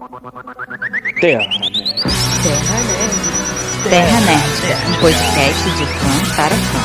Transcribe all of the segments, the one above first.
Terra Nerd. Terra Nerd. Terra Nerd, um podcast de fã para fã.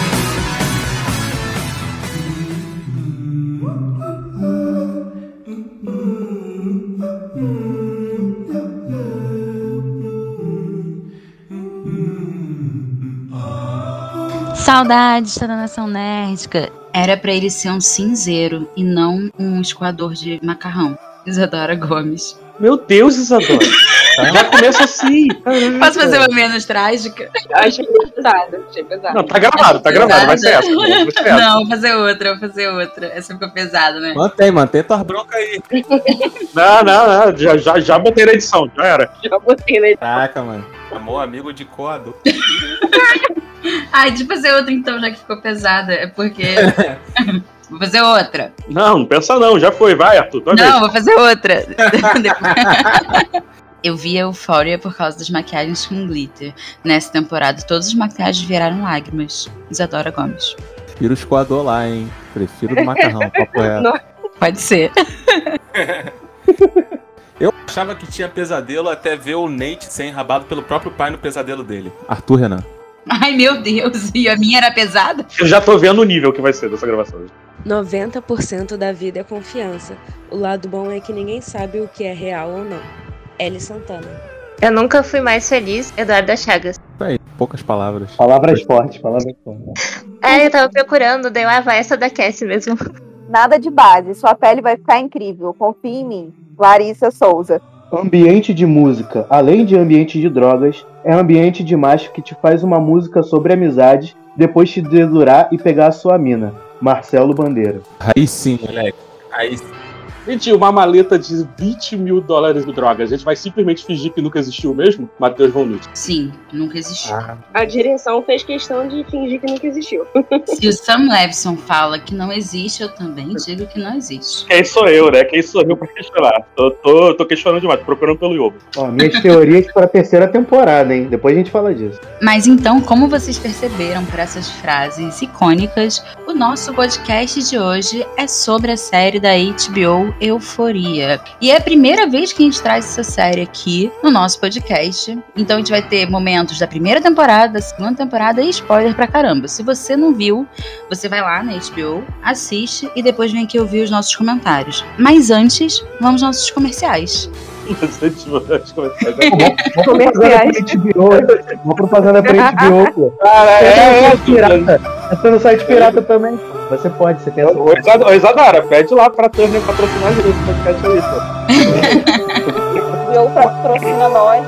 Saudades da nação nerdica. Era pra ele ser um cinzeiro e não um escoador de macarrão. Isadora Gomes. Meu Deus, Isadora. Já começa assim. Caraca. Posso fazer uma menos trágica? Achei pesado, achei pesado. Não, tá gravado, tá gravado. Vai ser essa. Vai ser essa. Não, vou fazer outra, vou fazer outra. Essa ficou pesada, né? Mantém, mantém tuas broncas aí. Não, não, não. Já, já, já botei na edição, já era. Já botei na Caraca, mano. Amor, amigo de coador. Ai, deixa eu fazer outra então, já que ficou pesada. É porque. Vou fazer outra. Não, não pensa não. Já foi. Vai, Arthur. vez. Não, vou fazer outra. Eu vi a Euphoria por causa das maquiagens com glitter. Nessa temporada, todas as maquiagens viraram lágrimas. Isadora Gomes. Prefiro o escoador lá, hein? Prefiro do macarrão, papo reto. Pode ser. Eu achava que tinha pesadelo até ver o Nate ser enrabado pelo próprio pai no pesadelo dele. Arthur Renan. Ai, meu Deus. E a minha era pesada? Eu já tô vendo o nível que vai ser dessa gravação. 90% da vida é confiança. O lado bom é que ninguém sabe o que é real ou não. Ellie Santana. Eu nunca fui mais feliz, Eduarda Chagas. Isso aí, poucas palavras. Palavras fortes, palavras fortes. É, eu tava procurando, deu ah, vai essa da Cassie mesmo. Nada de base, sua pele vai ficar incrível, confie em mim. Larissa Souza. Ambiente de música, além de ambiente de drogas, é ambiente de macho que te faz uma música sobre amizade, depois te dedurar e pegar a sua mina. Marcelo Bandeira. Aí sim, Moleque. Aí Gente, uma maleta de 20 mil dólares de drogas. A gente vai simplesmente fingir que nunca existiu mesmo? Matheus Von Lutz. Sim, nunca existiu. A direção fez questão de fingir que nunca existiu. Se o Sam Levinson fala que não existe, eu também digo que não existe. Quem sou eu, né? Quem sou eu pra questionar? Eu tô, tô questionando demais, tô procurando pelo Yobo. Ó, minhas teorias para a terceira temporada, hein? Depois a gente fala disso. Mas então, como vocês perceberam por essas frases icônicas, o nosso podcast de hoje é sobre a série da HBO Euforia. E é a primeira vez que a gente traz essa série aqui no nosso podcast. Então a gente vai ter momentos da primeira temporada, da segunda temporada e spoiler pra caramba. Se você não viu, você vai lá na HBO, assiste e depois vem aqui ouvir os nossos comentários. Mas antes, vamos aos nossos comerciais. Comerciais. Uma propaganda pra HBO, pô. Cara, Tem é, no é, site pirata. Essa no site pirata também. Você pode, você tem essa. Ô, Isadora, Isadora, pede lá pra Turner patrocinar a gente esse podcast aí, pô. Eu patrocina nós.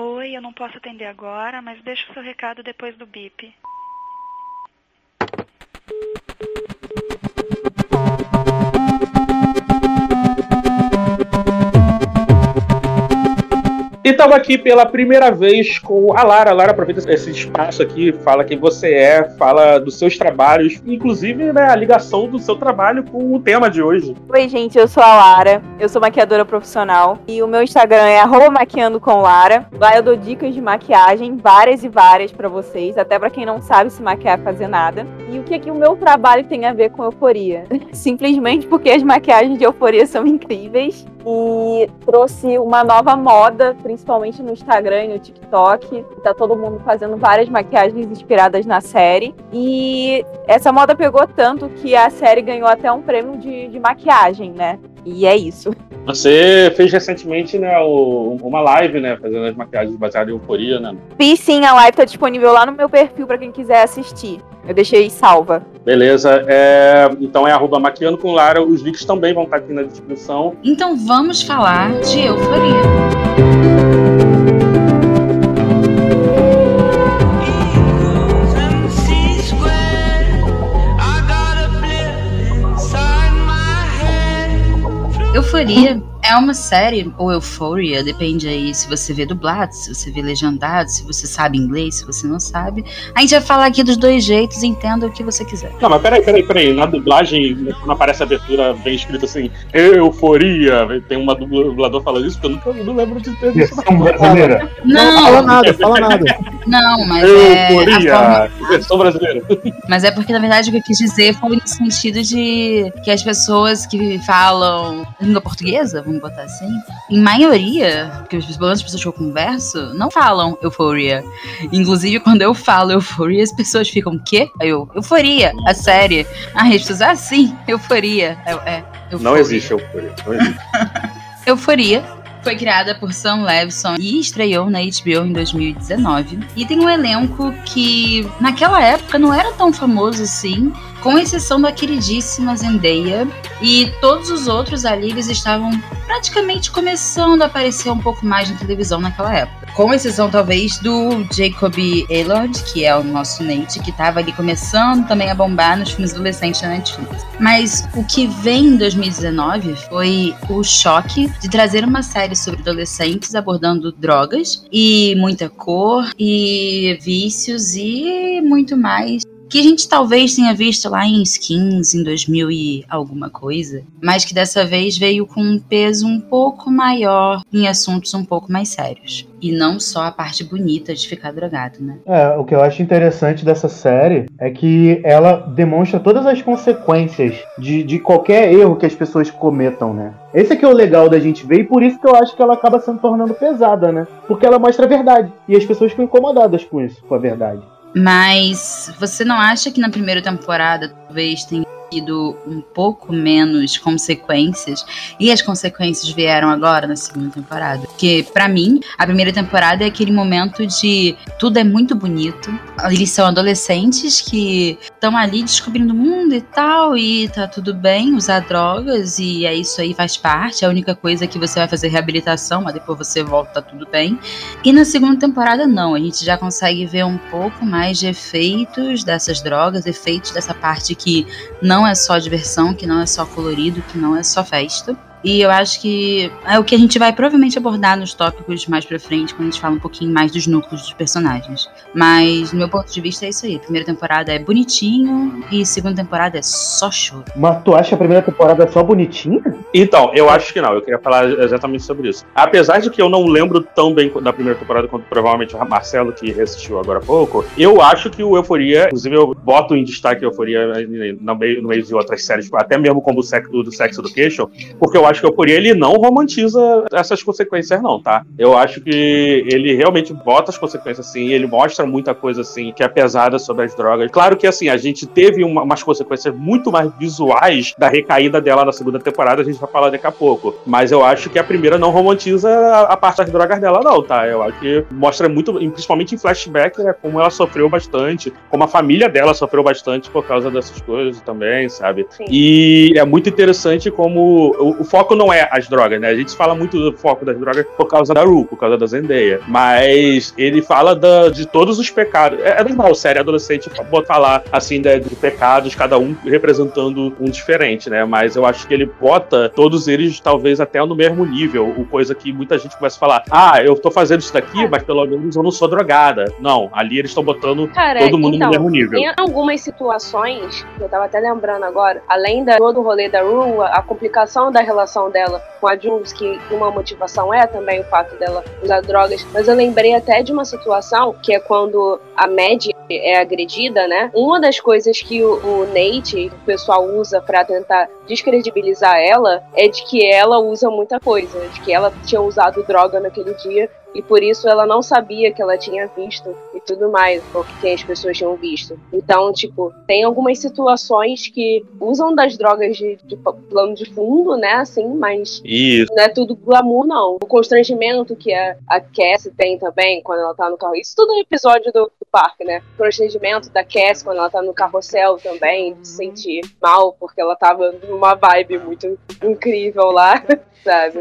Oi, eu não posso atender agora, mas deixa o seu recado depois do bip. E estamos aqui pela primeira vez com a Lara. A Lara aproveita esse espaço aqui, fala quem você é, fala dos seus trabalhos, inclusive né, a ligação do seu trabalho com o tema de hoje. Oi, gente, eu sou a Lara. Eu sou maquiadora profissional. E o meu Instagram é arroba maquiando com Lara. Lá eu dou dicas de maquiagem, várias e várias pra vocês, até pra quem não sabe se maquiar fazer nada. E o que é que o meu trabalho tem a ver com euforia? Simplesmente porque as maquiagens de euforia são incríveis. E trouxe uma nova moda, principalmente no Instagram e no TikTok. Tá todo mundo fazendo várias maquiagens inspiradas na série. E essa moda pegou tanto que a série ganhou até um prêmio de, de maquiagem, né? E é isso. Você fez recentemente né, o- uma live, né, fazendo as maquiagens baseadas em euforia, né? Fiz sim, a live tá disponível lá no meu perfil pra quem quiser assistir. Eu deixei salva. Beleza, é, então é arroba maquiando com Lara. Os links também vão estar aqui na descrição. Então vamos falar de euforia. Euforia é uma série, ou Euphoria, depende aí se você vê dublado, se você vê legendado, se você sabe inglês, se você não sabe. A gente vai falar aqui dos dois jeitos, entenda o que você quiser. Não, mas peraí, peraí, peraí. Na dublagem, quando aparece a abertura, vem escrito assim, euforia. Tem uma dublador falando isso, porque eu nunca não lembro de ter visto. Versão brasileira. Não, fala Não, nada, fala nada. não, mas é a Euforia. forma, Versão brasileira. Mas é porque, na verdade, o que eu quis dizer foi no sentido de que as pessoas que falam língua portuguesa, vamos botar assim, em maioria, porque pelo menos as pessoas que eu converso, não falam euforia. Inclusive, quando eu falo euforia, as pessoas ficam, quê? Aí eu, euforia, a série. Ah, as pessoas, ah, sim, euforia. É, é, euforia. Não existe euforia. Não existe. Euforia foi criada por Sam Levinson e estreou na HBO em 2019. E tem um elenco que naquela época não era tão famoso assim, com exceção da queridíssima Zendaya. E todos os outros ali eles estavam praticamente começando a aparecer um pouco mais na televisão naquela época. Com exceção, talvez, do Jacob Elord, que é o nosso Nate, que estava ali começando também a bombar nos filmes adolescentes da Netflix. Mas o que vem em 2019 foi o choque de trazer uma série sobre adolescentes abordando drogas e muita cor e vícios e muito mais que a gente talvez tenha visto lá em Skins em 2000 e alguma coisa, mas que dessa vez veio com um peso um pouco maior em assuntos um pouco mais sérios. E não só a parte bonita de ficar drogado, né? É, o que eu acho interessante dessa série é que ela demonstra todas as consequências de, de qualquer erro que as pessoas cometam, né? Esse aqui é o legal da gente ver e por isso que eu acho que ela acaba se tornando pesada, né? Porque ela mostra a verdade e as pessoas ficam incomodadas com isso, com a verdade. Mas você não acha que na primeira temporada talvez tenha tido um pouco menos consequências e as consequências vieram agora na segunda temporada? Porque para mim, a primeira temporada é aquele momento de tudo é muito bonito. Eles são adolescentes que estão ali descobrindo o mundo e tal e tá tudo bem usar drogas e é isso aí faz parte. É a única coisa que você vai fazer reabilitação, mas depois você volta tá tudo bem. E na segunda temporada não, a gente já consegue ver um pouco mais de efeitos dessas drogas, efeitos dessa parte que não é só diversão, que não é só colorido, que não é só festa. E eu acho que é o que a gente vai provavelmente abordar nos tópicos mais pra frente, quando a gente fala um pouquinho mais dos núcleos dos personagens. Mas, do meu ponto de vista, é isso aí. A primeira temporada é bonitinho e a segunda temporada é só choro. Mas tu acha a primeira temporada só bonitinha? Então, eu acho que não. Eu queria falar exatamente sobre isso. Apesar de que eu não lembro tão bem da primeira temporada quanto provavelmente o Marcelo, que assistiu agora há pouco, eu acho que o Euforia, inclusive eu boto em destaque a Euforia no meio, no meio de outras séries, até mesmo como o Sex, do Sex Education, porque eu acho que o Euforia ele não romantiza essas consequências, não, tá? Eu acho que ele realmente bota as consequências assim, ele mostra muita coisa assim que é pesada sobre as drogas. Claro que assim, a gente teve uma, umas consequências muito mais visuais da recaída dela na segunda temporada, a gente vai falar daqui a pouco. Mas eu acho que a primeira não romantiza a, a parte das drogas dela, não, tá? Eu acho que mostra muito, principalmente em flashback, né, como ela sofreu bastante, como a família dela sofreu bastante por causa dessas coisas também, sabe? Sim. E é muito interessante como o, o foco não é as drogas, né? A gente fala muito do foco das drogas por causa da Ru, por causa da Zendaya. Mas ele fala da- de todos os pecados. É, é normal, série adolescente falar assim de, de pecados, cada um representando um diferente, né? Mas eu acho que ele bota todos eles talvez até no mesmo nível. O coisa que muita gente começa a falar: ah, eu tô fazendo isso daqui, mas pelo menos eu não sou drogada. Não, ali eles estão botando Cara, todo mundo então, no mesmo nível. Tem algumas situações, que eu tava até lembrando agora, além da todo o rolê da Rue, a complicação da relação dela com a Jules, que uma motivação é também o fato dela usar drogas, mas eu lembrei até de uma situação que é quando a Mad é agredida, né? Uma das coisas que o, o Nate, o pessoal usa pra tentar descredibilizar ela, é de que ela usa muita coisa, de que ela tinha usado droga naquele dia e por isso ela não sabia que ela tinha visto e tudo mais, ou que as pessoas tinham visto. Então, tipo, tem algumas situações que usam das drogas de, de plano de fundo, né, assim, mas Isso. não é tudo glamour, não. O constrangimento que a, a Cassie tem também quando ela tá no carro. Isso tudo é episódio do, do parque, né? O constrangimento da Cassie quando ela tá no carrossel também, de se sentir mal porque ela tava numa vibe muito incrível lá, sabe?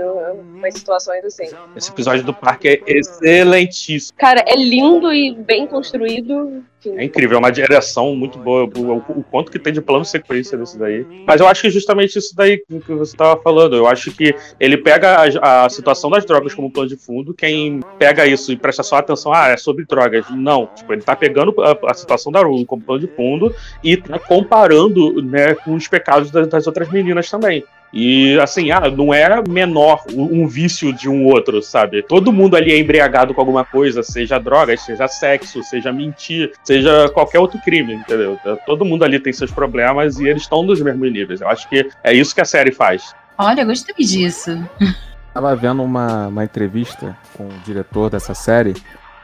Umas situações assim. Esse episódio do parque é excelentíssimo. Cara, é lindo e bem construído. Enfim. É incrível, é uma direção muito boa. O, o- quanto que tem de plano sequência desse daí. Mas eu acho que justamente isso daí que você estava falando. Eu acho que ele pega a, a situação das drogas como plano de fundo. Quem pega isso e presta só atenção, ah, é sobre drogas. Não. Tipo, ele tá pegando a, a situação da Rue como plano de fundo e tá comparando né, com os pecados das, das outras meninas também. E assim, ah, não é menor um vício de um outro, sabe? Todo mundo ali é embriagado com alguma coisa, seja drogas, seja sexo, seja mentir, seja qualquer outro crime, entendeu? Todo mundo ali tem seus problemas e eles estão nos mesmos níveis. Eu acho que é isso que a série faz. Olha, gostei disso. Tava vendo uma, uma entrevista com o diretor dessa série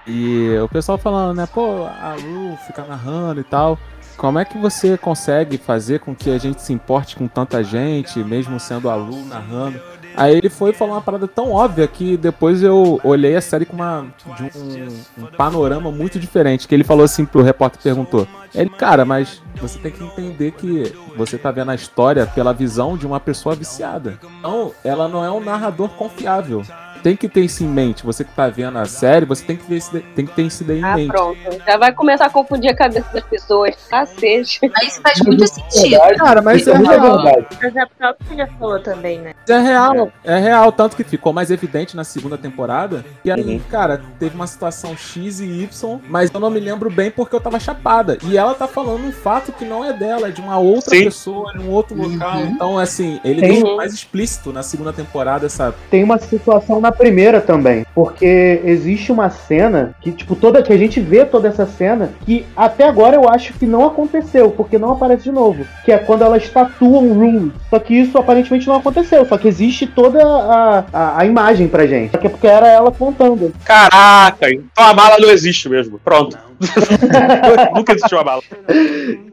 e o pessoal falando, né, pô, a Lu fica narrando e tal. Como é que você consegue fazer com que a gente se importe com tanta gente, mesmo sendo a Lu narrando? Aí ele foi falar uma parada tão óbvia que depois eu olhei a série com uma, um, um panorama muito diferente. Que ele falou assim pro repórter perguntou. Ele, cara, mas você tem que entender que você tá vendo a história pela visão de uma pessoa viciada. Então, ela não é um narrador confiável tem que ter isso em mente. Você que tá vendo a série, você tem que, ver esse, tem que ter isso daí em Ah, mente. pronto. Já vai começar a confundir a cabeça das pessoas. Cacete. Mas isso faz muito sentido. Cara, mas é Isso é real. verdade. Mas é o que você já falou também, né? É real, é real, tanto que ficou mais evidente na segunda temporada. E aí, Uhum. cara, teve uma situação X e Y, mas eu não me lembro bem porque eu tava chapada. E ela tá falando um fato que não é dela, é de uma outra Sim. pessoa, em um outro local. Uhum. Então, assim, ele deixou mais explícito na segunda temporada essa. Tem uma situação na primeira também, porque existe uma cena que, tipo, toda que a gente vê toda essa cena que até agora eu acho que não aconteceu, porque não aparece de novo, que é quando ela estatua um Rue. Só que isso aparentemente não aconteceu, só que existe toda a, a, a imagem pra gente. Só que é porque era ela contando. Caraca, então a mala não existe mesmo. Pronto. Nunca existiu a mala.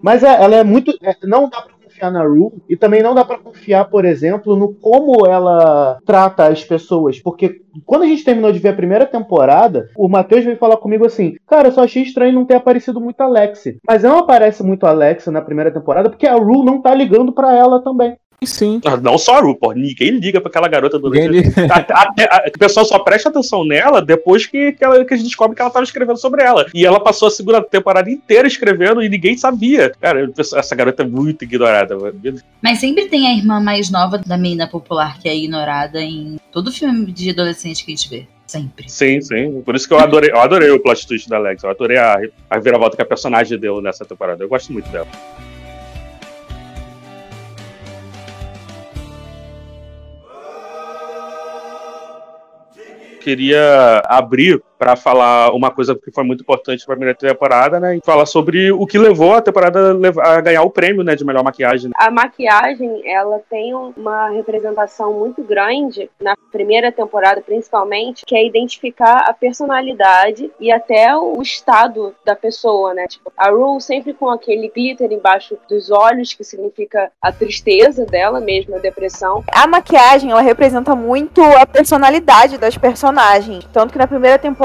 Mas é, ela é muito. é, não dá pra confiar na Rue e também não dá pra confiar, por exemplo, no como ela trata as pessoas. Porque quando a gente terminou de ver a primeira temporada, o Matheus veio falar comigo assim: Cara, eu só achei estranho não ter aparecido muito a Alexi. Mas não aparece muito Alexi na primeira temporada porque a Rue não tá ligando pra ela também. Sim. Ah, Não só a Ru, pô. Ninguém liga pra aquela garota do Ninguém. Até- até- a- O pessoal só presta atenção nela depois que, que, ela, que a gente descobre que ela tava escrevendo sobre ela. E ela passou a segunda temporada inteira escrevendo e ninguém sabia. Cara, essa garota é muito ignorada. mano. Mas sempre tem a irmã mais nova da menina popular que é ignorada em todo filme de adolescente que a gente vê. Sempre. Sim, sim. Por isso que eu adorei, eu adorei o plot twist da Alex. Eu adorei a, a viravolta que a personagem deu nessa temporada. Eu gosto muito dela. Queria abrir para falar uma coisa que foi muito importante para a primeira temporada, né? E falar sobre o que levou a temporada a ganhar o prêmio, né, de melhor maquiagem. A maquiagem, ela tem uma representação muito grande na primeira temporada, principalmente, que é identificar a personalidade e até o estado da pessoa, né? Tipo, a Rue sempre com aquele glitter embaixo dos olhos, que significa a tristeza dela mesmo, a depressão. A maquiagem, ela representa muito a personalidade das personagens. Tanto que na primeira temporada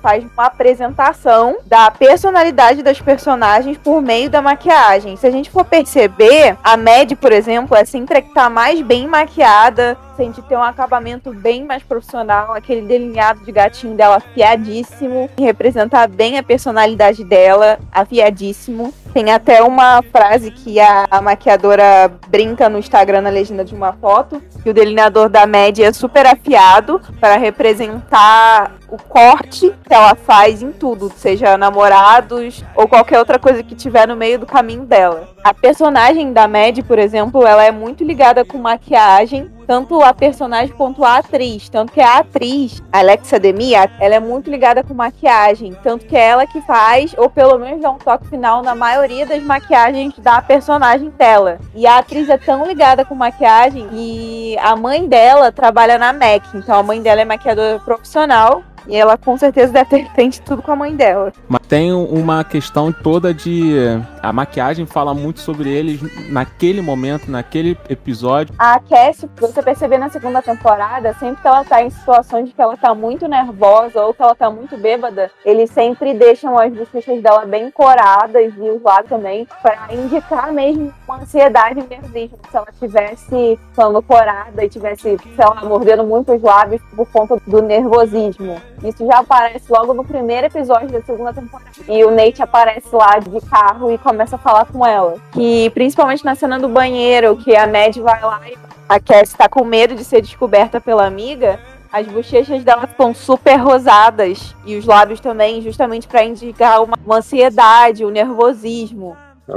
faz uma apresentação da personalidade das personagens por meio da maquiagem. Se a gente for perceber, a Mad, por exemplo, é sempre a que tá mais bem maquiada, sente ter um acabamento bem mais profissional, aquele delineado de gatinho dela afiadíssimo, que representa bem a personalidade dela, afiadíssimo. Tem até uma frase que a, a maquiadora brinca no Instagram na legenda de uma foto, que o delineador da Mad é super afiado para representar o corte que ela faz em tudo, seja namorados ou qualquer outra coisa que tiver no meio do caminho dela. A personagem da Mad, por exemplo, ela é muito ligada com maquiagem, tanto a personagem quanto a atriz. Tanto que a atriz, a Alexa Demi, a- ela é muito ligada com maquiagem. Tanto que é ela que faz, ou pelo menos dá um toque final na maioria das maquiagens da personagem dela. E a atriz é tão ligada com maquiagem e a mãe dela trabalha na MAC. Então a mãe dela é maquiadora profissional. E ela com certeza deve ter feito tudo com a mãe dela. Mas tem uma questão toda de. A maquiagem fala muito sobre eles naquele momento, naquele episódio. A Cassie, você perceber na segunda temporada, sempre que ela tá em situações de que ela tá muito nervosa ou que ela tá muito bêbada, eles sempre deixam as bochechas dela bem coradas e os lábios também, pra indicar mesmo uma ansiedade nervosismo. Se ela tivesse ficando corada e tivesse, sei lá, mordendo muito os lábios por conta do nervosismo. Isso já aparece logo no primeiro episódio da segunda temporada. E o Nate aparece lá de carro e começa a falar com ela. Que principalmente na cena do banheiro, que a Mad vai lá e a Cassie tá com medo de ser descoberta pela amiga. As bochechas dela ficam super rosadas e os lábios também, justamente pra indicar uma, uma ansiedade, o nervosismo.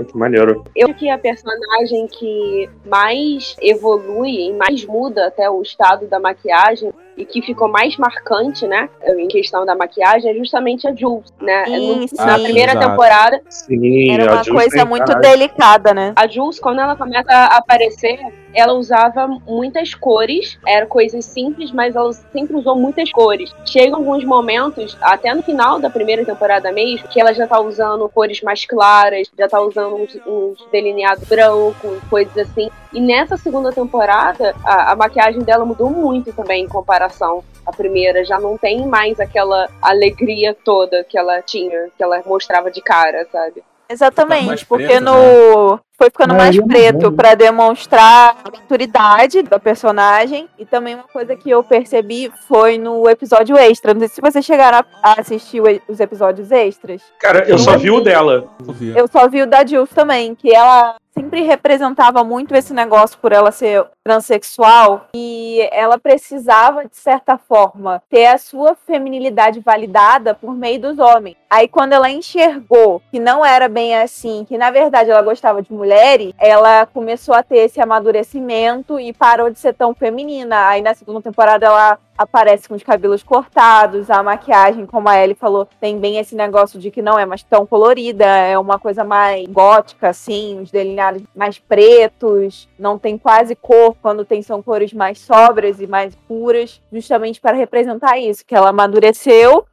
Que maneiro. Eu que a personagem que mais evolui e mais muda até o estado da maquiagem e que ficou mais marcante, né, em questão da maquiagem, é justamente a Jules, né? Sim, No- sim. Na primeira Exato. temporada, Sim, Era uma coisa muito delicada, né? A Jules, quando ela começa a aparecer, ela usava muitas cores, eram coisas simples, mas ela sempre usou muitas cores. Chegam alguns momentos, até no final da primeira temporada mesmo, que ela já tá usando cores mais claras, já tá usando uns, uns delineados brancos, coisas assim. E nessa segunda temporada, a, a maquiagem dela mudou muito também em comparação à primeira. Já não tem mais aquela alegria toda que ela tinha, que ela mostrava de cara, sabe? Exatamente, mais porque preto, no. Foi ficando A mais preto pra demonstrar a maturidade da personagem. E também uma coisa que eu percebi foi no episódio extra. Não sei se vocês chegaram a assistir os episódios extras. Cara, eu só vi o dela. Eu só vi o da Jules também, que ela sempre representava muito esse negócio por ela ser transexual e ela precisava, de certa forma, ter a sua feminilidade validada por meio dos homens. Aí, quando ela enxergou que não era bem assim, que na verdade ela gostava de mulheres, ela começou a ter esse amadurecimento e parou de ser tão feminina. Aí, na segunda temporada, ela aparece com os cabelos cortados, a maquiagem, como a Ellie falou, tem bem esse negócio de que não é mais tão colorida, é uma coisa mais gótica, assim, os delineados mais pretos, não tem quase cor, quando tem são cores mais sóbrias e mais puras, justamente para representar isso, que ela amadureceu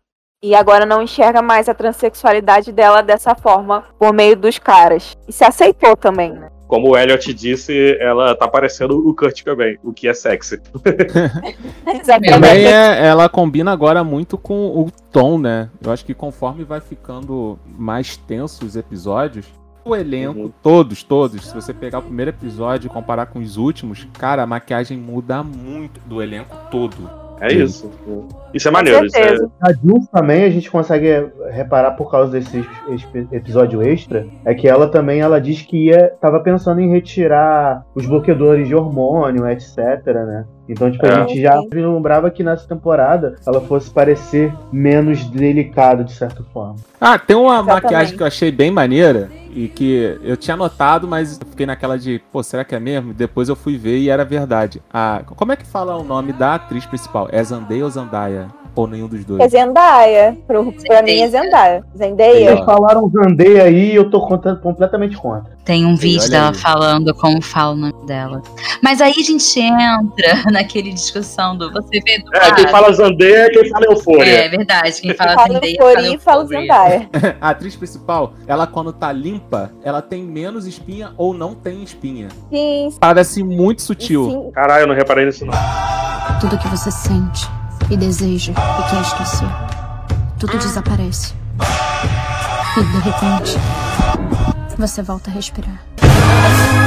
e agora não enxerga mais a transexualidade dela dessa forma por meio dos caras. E se aceitou também, né? Como o Elliot disse, ela tá parecendo o Kurt Cobain, o que é sexy. Exatamente. Também é, ela combina agora muito com o tom, né? Eu acho que conforme vai ficando mais tenso os episódios, o elenco, Uhum. todos, todos, se você pegar o primeiro episódio e comparar com os últimos, cara, a maquiagem muda muito do elenco todo. É Sim. isso. Isso é maneiro. Isso é... A Jules também a gente consegue reparar por causa desse es- episódio extra, é que ela também ela diz que ia, tava pensando em retirar os bloqueadores de hormônio, etc, né? Então, tipo, É. a gente já vislumbrava que nessa temporada ela fosse parecer menos delicado, de certa forma. Ah, tem uma Exatamente. maquiagem que eu achei bem maneira e que eu tinha notado, mas fiquei naquela de, pô, será que é mesmo? Depois eu fui ver e era verdade. Ah, como é que fala o nome da atriz principal? É Zendaya ou Zendaya? Ou nenhum dos dois? É Zendaya. Pro, pra mim é Zendaya. Zendaya. Eles falaram Zandei aí e eu tô completamente contra. Tem um vídeo dela aí. falando como fala o nome dela. Mas aí a gente entra naquele discussão do você vê do É, quem fala Zandeia é quem fala Eufôria. É verdade, quem fala Fala Zendaya Euphoria e fala. Zendaya. A atriz principal, ela quando tá limpa, ela tem menos espinha ou não tem espinha. Sim, Parece muito sutil. sim. Caralho, eu não reparei nisso não. Tudo que você sente e deseja e quer esquecer, tudo desaparece. E de repente, você volta a respirar.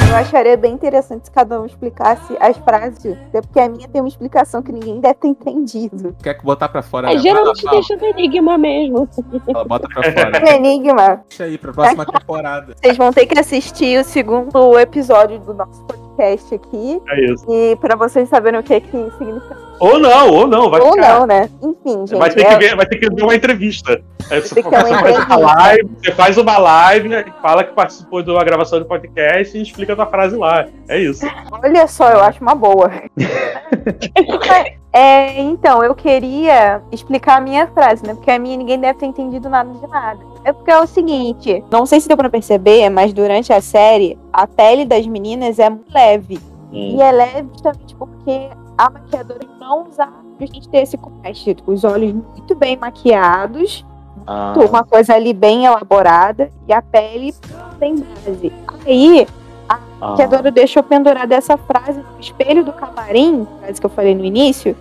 Eu acharia bem interessante se cada um explicasse as frases. Até porque a minha tem uma explicação que ninguém deve ter entendido. Quer que botar pra fora? É, né? geralmente Fala, deixa o enigma mesmo. fala, bota pra fora. Enigma. Deixa aí pra próxima temporada. Vocês vão ter que assistir o segundo episódio do nosso podcast aqui. É isso. E pra vocês saberem o que, que significa. Ou não, ou não, vai Ou ficar. não, né? Enfim, gente. Vai ter, é- que ver, vai ter que ver uma entrevista. Aí você, você faz uma live, você faz uma live, né, fala que participou de uma gravação do podcast e explica a tua frase lá. É isso. Olha só, eu acho uma boa. É, então, eu queria explicar a minha frase, né? Porque a minha ninguém deve ter entendido nada de nada. É porque é o seguinte, não sei se deu pra perceber, mas durante a série, a pele das meninas é muito leve. E é leve justamente porque a maquiadora não usava pra gente ter esse contraste. Os olhos muito bem maquiados, Ah, uma coisa ali bem elaborada, e a pele sem base. Aí, ah. a Dora deixou pendurada essa frase no espelho do camarim, frase que eu falei no início,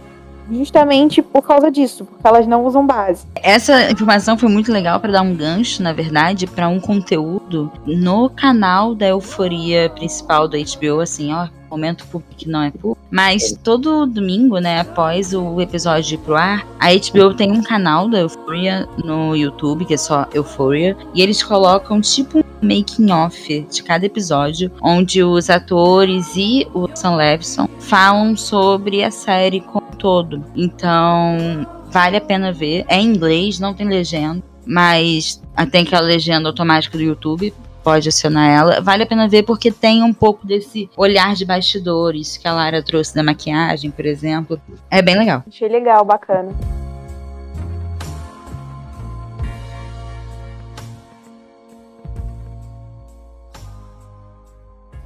justamente por causa disso, porque elas não usam base. Essa informação foi muito legal para dar um gancho, na verdade, para um conteúdo no canal da Euforia principal da HBO, assim, ó, momento público que não é público. Mas todo domingo, né, após o episódio ir pro ar, a HBO tem um canal da Euphoria no YouTube, que é só Euphoria, e eles colocam tipo um making off de cada episódio, onde os atores e o Sam Levinson falam sobre a série como um todo. Então, vale a pena ver. É em inglês, não tem legenda, mas tem aquela legenda automática do YouTube. Pode acionar ela. Vale a pena ver porque tem um pouco desse olhar de bastidores que a Lara trouxe da maquiagem, por exemplo. É bem legal. Achei legal, bacana.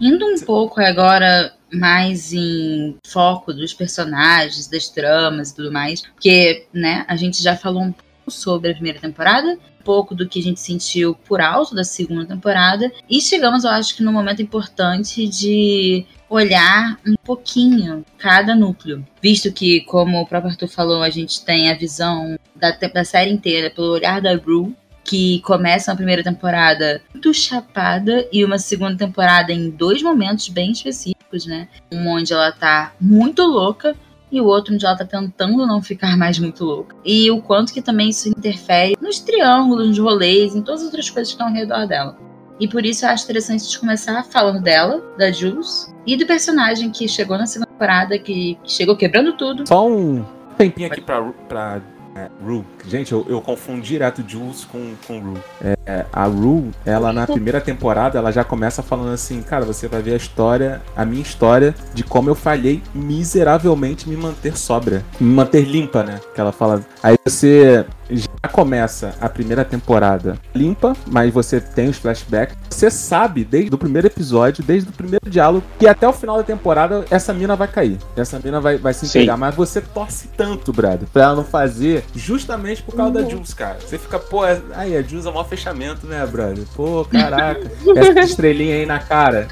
Indo um pouco agora mais em foco dos personagens, das tramas e tudo mais, porque, né, a gente já falou um pouco sobre a primeira temporada, pouco do que a gente sentiu por alto da segunda temporada, e chegamos, eu acho que, num momento importante de olhar um pouquinho cada núcleo, visto que, como o próprio Arthur falou, a gente tem a visão da, da série inteira pelo olhar da Rue, que começa a primeira temporada muito chapada e uma segunda temporada em dois momentos bem específicos, né? Um onde ela tá muito louca e o outro onde ela tá tentando não ficar mais muito louca. E o quanto que também isso interfere nos triângulos, nos rolês, em todas as outras coisas que estão ao redor dela. E por isso eu acho interessante a gente começar falando dela, da Jules, e do personagem que chegou na segunda temporada, que, que chegou quebrando tudo. Só um tempinho aqui pra, pra é, Rue. Gente, eu, eu confundo direto Jules com, com Rue. É, a Rue, ela na primeira temporada, ela já começa falando assim, cara, você vai ver a história, a minha história de como eu falhei miseravelmente me manter sóbria, me manter limpa, né? Que ela fala. Aí você já começa a primeira temporada limpa, mas você tem os flashbacks. Você sabe desde o primeiro episódio, desde o primeiro diálogo, que até o final da temporada essa mina vai cair. Essa mina vai, vai se entregar. Mas você torce tanto, brother, pra ela não fazer justamente por causa Uhum. da Jules, cara. Você fica, pô, é- aí a Jules é o maior fechamento, né, brother? Pô, caraca. Essa estrelinha aí na cara.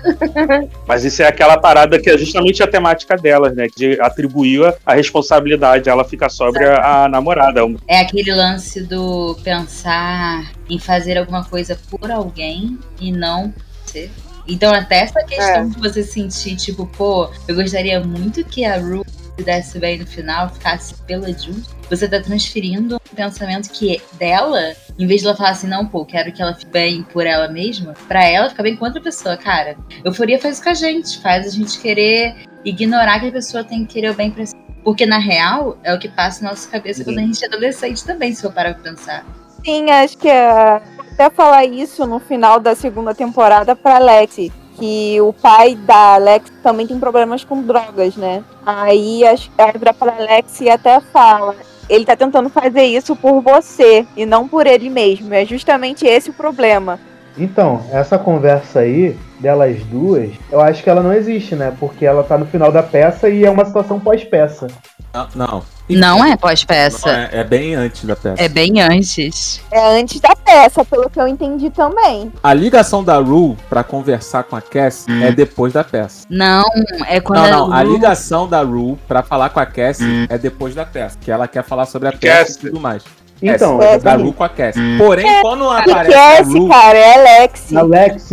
Mas isso é aquela parada que é justamente a temática delas, né? De atribuir a- a responsabilidade. Ela fica sóbria à namorada. É aquele lance do pensar em fazer alguma coisa por alguém e não por você. Então, até essa questão É. de você sentir, tipo, pô, eu gostaria muito que a Ru se desse bem no final, ficasse pela Jules. Você tá transferindo um pensamento que é dela, em vez de ela falar assim, não, pô, quero que ela fique bem por ela mesma, pra ela ficar bem com outra pessoa, cara. Euforia faz isso com a gente, faz a gente querer ignorar que a pessoa tem que querer o bem pra si. Porque na real, é o que passa na nossa cabeça quando a gente é adolescente também, se eu parar pra pensar. Sim, acho que é, até falar isso no final da segunda temporada pra Alex. Que o pai da Alex também tem problemas com drogas, né? Aí ela vira pra Alex e até fala. Ele tá tentando fazer isso por você e não por ele mesmo. É justamente esse o problema. Então, essa conversa aí, delas duas, eu acho que ela não existe, né? Porque ela tá no final da peça e é uma situação pós-peça. Não, não. Não é Não, pós-peça. é, é bem antes da peça. É bem antes. É antes da peça, pelo que eu entendi também. A ligação da Rue pra conversar com a Cassie é depois da peça. Não, é quando Não, não. A Ru- ligação da Rue pra falar com a Cassie é depois da peça. Que ela quer falar sobre a peça Cassie. e tudo mais. Então, é, da. Rue com a Cassie. Porém, quando aparece a Cassie, Rue. cara, é Alex. Alex,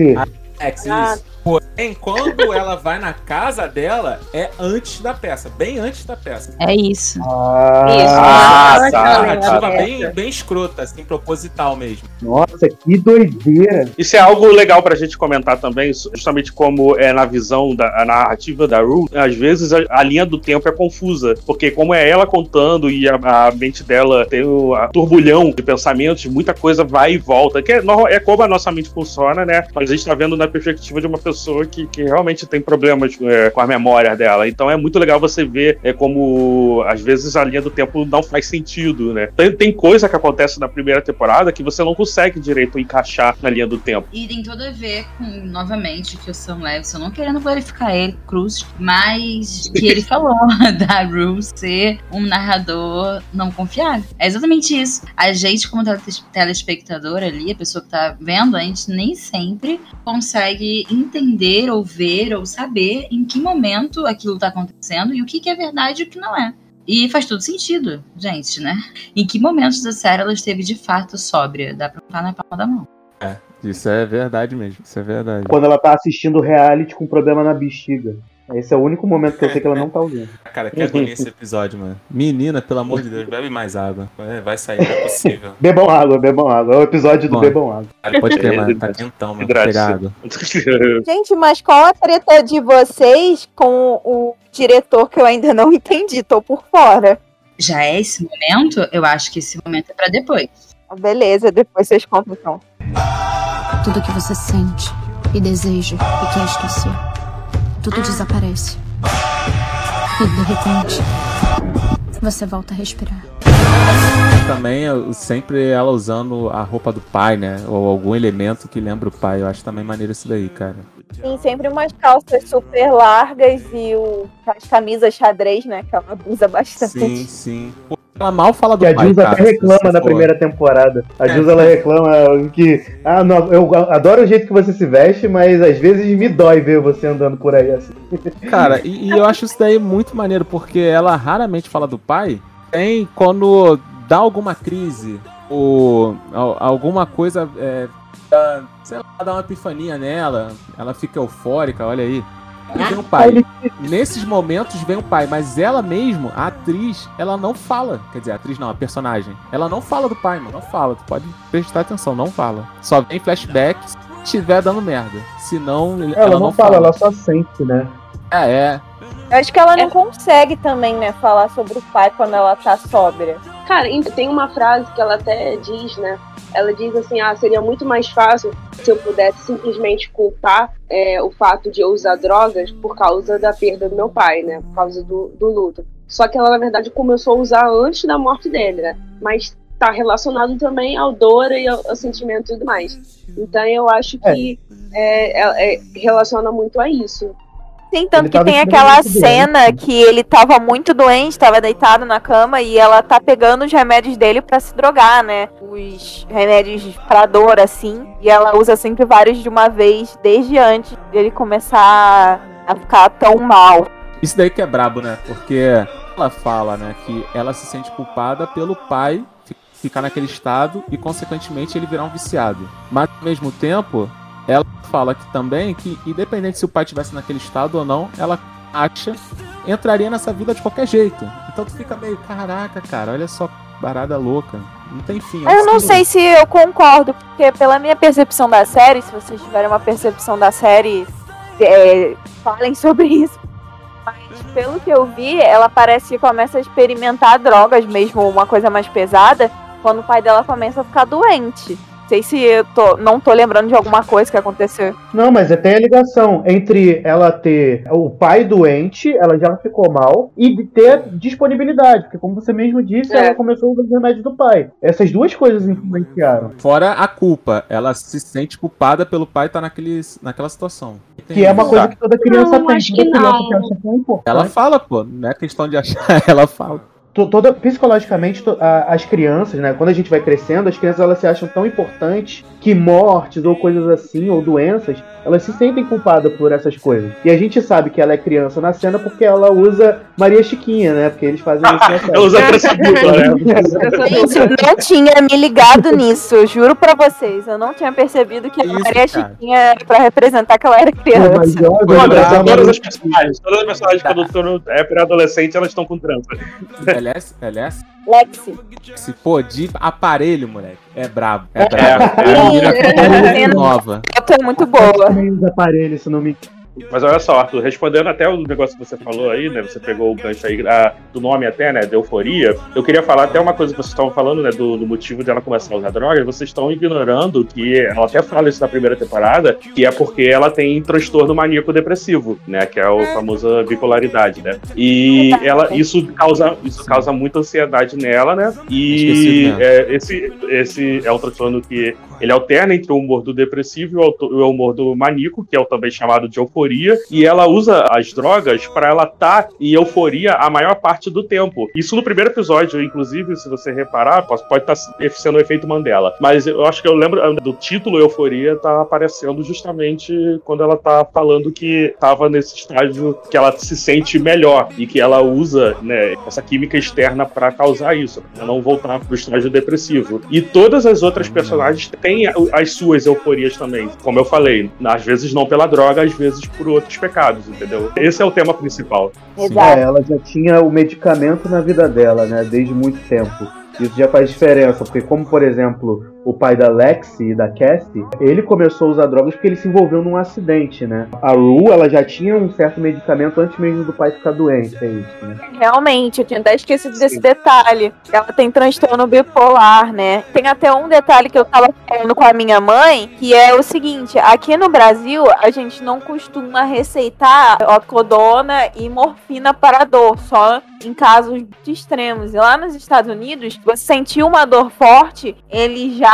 Alex, isso. Porém, quando ela vai na casa dela, é antes da peça. Bem antes da peça. É isso. Ah, Uma tá. narrativa tá. bem, bem escrota, assim, proposital mesmo. nossa, que doideira. Isso é algo legal pra gente comentar também, justamente como é na visão da a narrativa da Rue, às vezes a, a linha do tempo é confusa, porque como é ela contando e a, a mente dela tem o a turbulhão de pensamentos, muita coisa vai e volta, que é, é como a nossa mente funciona, né? Mas a gente tá vendo na perspectiva de uma pessoa que, que realmente tem problemas é, com a memória dela. Então é muito legal você ver é, como às vezes a linha do tempo não faz sentido, né? Tem, tem coisa que acontece na primeira temporada que você não consegue direito encaixar na linha do tempo. E tem tudo a ver com, novamente, que o Sam Levinson, não querendo glorificar ele, Cruz, mas que ele falou da Rue ser um narrador não confiável. É exatamente isso. A gente, como tele- telespectador ali, a pessoa que tá vendo, a gente nem sempre consegue entender ou ver ou saber em que momento aquilo tá acontecendo e o que, que é verdade e o que não é. E faz todo sentido, gente, né? Em que momentos da série ela esteve de fato sóbria? Dá pra botar na palma da mão. Isso é verdade mesmo. Isso é verdade. Quando ela tá assistindo reality com problema na bexiga. Esse é o único momento que eu sei que ela não tá ouvindo. Cara, que agonia esse episódio, mano. Menina, pelo amor de Deus. Bebe mais água. É, vai sair, não é possível. Bebam água, bebam água. É o episódio do Bom. bebam água. Cara, Pode crer, mano. Tá quentão, mano. Pegar água. Gente, mas qual a treta de vocês com o diretor que eu ainda não entendi? Tô por fora. Já é esse momento? Eu acho que esse momento é pra depois. Beleza, depois vocês contam então. Tudo que você sente e deseja e quer esquecer. Tudo desaparece. E de repente, você volta a respirar. Também sempre ela usando a roupa do pai, né? Ou algum elemento que lembra o pai. Eu acho também maneiro isso daí, cara. Tem sempre umas calças super largas e o, as camisas xadrez, né? Que ela usa bastante. Sim, sim. Ela mal fala do Que a pai, Jules cara. até reclama se na for. primeira temporada. A É, Jules ela sim. reclama que. Ah, não, eu adoro o jeito que você se veste, mas às vezes me dói ver você andando por aí assim. Cara, e, e eu acho isso daí muito maneiro, porque ela raramente fala do pai. Tem quando dá alguma crise, ou al- alguma coisa, é, dá, sei lá, dá uma epifania nela, ela fica eufórica, olha aí. E vem o pai. Nesses momentos vem o pai, mas ela mesmo, a atriz, ela não fala. Quer dizer, a atriz não, a personagem. Ela não fala do pai, mano. Não fala. Tu pode prestar atenção, não fala. Só vem flashback se tiver dando merda. Senão, ela, Ela, não, fala, ela só sente, né? É, é. Eu acho que ela não consegue também, né, falar sobre o pai quando ela tá sóbria. Cara, tem uma frase que ela até diz, né? Ela diz assim: ah, seria muito mais fácil se eu pudesse simplesmente culpar é, o fato de eu usar drogas por causa da perda do meu pai, né? Por causa do, do luto. Só que ela, na verdade, começou a usar antes da morte dele, né? Mas tá relacionado também ao dor e ao, ao sentimento e tudo mais. Então eu acho que é, é- é- relaciona muito a isso. Sim, tanto Ele que tem aquela doente, cena que ele tava muito doente, tava deitado na cama e ela tá pegando os remédios dele pra se drogar, né? Os remédios pra dor, assim. E ela usa sempre vários de uma vez, desde antes dele começar a ficar tão mal. Isso daí que é brabo, né? Porque ela fala, né, que ela se sente culpada pelo pai fi- ficar naquele estado e, consequentemente, ele virar um viciado. Mas, ao mesmo tempo, ela fala que também que, independente se o pai estivesse naquele estado ou não, ela acha entraria nessa vida de qualquer jeito. Então tu fica meio, caraca, cara, olha só, barada louca. Não tem fim. é Eu não sei se eu concordo, porque pela minha percepção da série, se vocês tiverem uma percepção da série, é, falem sobre isso. Mas pelo que eu vi, ela parece que começa a experimentar drogas mesmo, uma coisa mais pesada, quando o pai dela começa a ficar doente. Não sei se eu tô, não tô lembrando de alguma coisa que aconteceu. Não, mas é tem a ligação entre ela ter o pai doente, ela já ficou mal, e de ter disponibilidade, porque como você mesmo disse, É. ela começou a usar os remédios do pai. Essas duas coisas influenciaram. Fora a culpa, ela se sente culpada pelo pai estar naquele, naquela situação. Que é uma coisa que toda criança Não, tem. acho Toda que criança não. que acha que é. Ela fala, pô, não é questão de achar, ela fala. To- toda psicologicamente to- a- as crianças, né, quando a gente vai crescendo, as crianças elas se acham tão importantes que mortes ou coisas assim ou doenças, elas se sentem culpadas por essas coisas. E a gente sabe que ela é criança na cena porque ela usa Maria Chiquinha, né? Porque eles fazem isso. Ela usa né? Gente, eu não tinha me ligado nisso, eu juro pra vocês. Eu não tinha percebido que a Maria cara. Chiquinha era pra representar que ela era criança. Todas, todas as personagens, todas as personagens quando, quando é pré-adolescente, elas estão com trança. LS? LS? Lexi. Se pô, de aparelho, moleque. É brabo. É É, brabo. é. É, menina É. é nova. é muito boa. Os aparelhos, se não me Mas olha só, Arthur, respondendo até o negócio que você falou aí, né? Você pegou o gancho aí ah, do nome até, né? De euforia. Eu queria falar até uma coisa que vocês estavam falando, né? Do, do motivo dela começar a usar drogas. Vocês estão ignorando que ela até fala isso na primeira temporada, que é porque ela tem transtorno maníaco depressivo, né? Que é o famoso bipolaridade, né? E ela, isso causa, isso causa muita ansiedade nela, né? E Esqueci mesmo. é, esse, esse é um transtorno que ele alterna entre o humor do depressivo e o humor do maníaco, que é o também chamado de euforia, e ela usa as drogas para ela estar em euforia a maior parte do tempo. Isso no primeiro episódio, inclusive, se você reparar, pode estar sendo o efeito Mandela. Mas eu acho que eu lembro do título Euforia tá aparecendo justamente quando ela tá falando que tava nesse estágio que ela se sente melhor e que ela usa, né, essa química externa para causar isso, pra não voltar pro estágio depressivo. E todas as outras personagens têm a- as suas euforias também, como eu falei, às vezes não pela droga, às vezes por outros pecados, entendeu? Esse é o tema principal. É, ela já tinha o medicamento na vida dela, né? Desde muito tempo. Isso já faz diferença, porque como, por exemplo, o pai da Lexi e da Cassie, ele começou a usar drogas porque ele se envolveu num acidente, né? A Rue, ela já tinha um certo medicamento antes mesmo do pai ficar doente, é isso, né? Realmente, eu tinha até esquecido desse detalhe. Ela tem transtorno bipolar, né? Tem até um detalhe que eu tava falando com a minha mãe, que é o seguinte: aqui no Brasil, a gente não costuma receitar ocodona e morfina para dor, só em casos extremos. E lá nos Estados Unidos, você sentir uma dor forte, eles já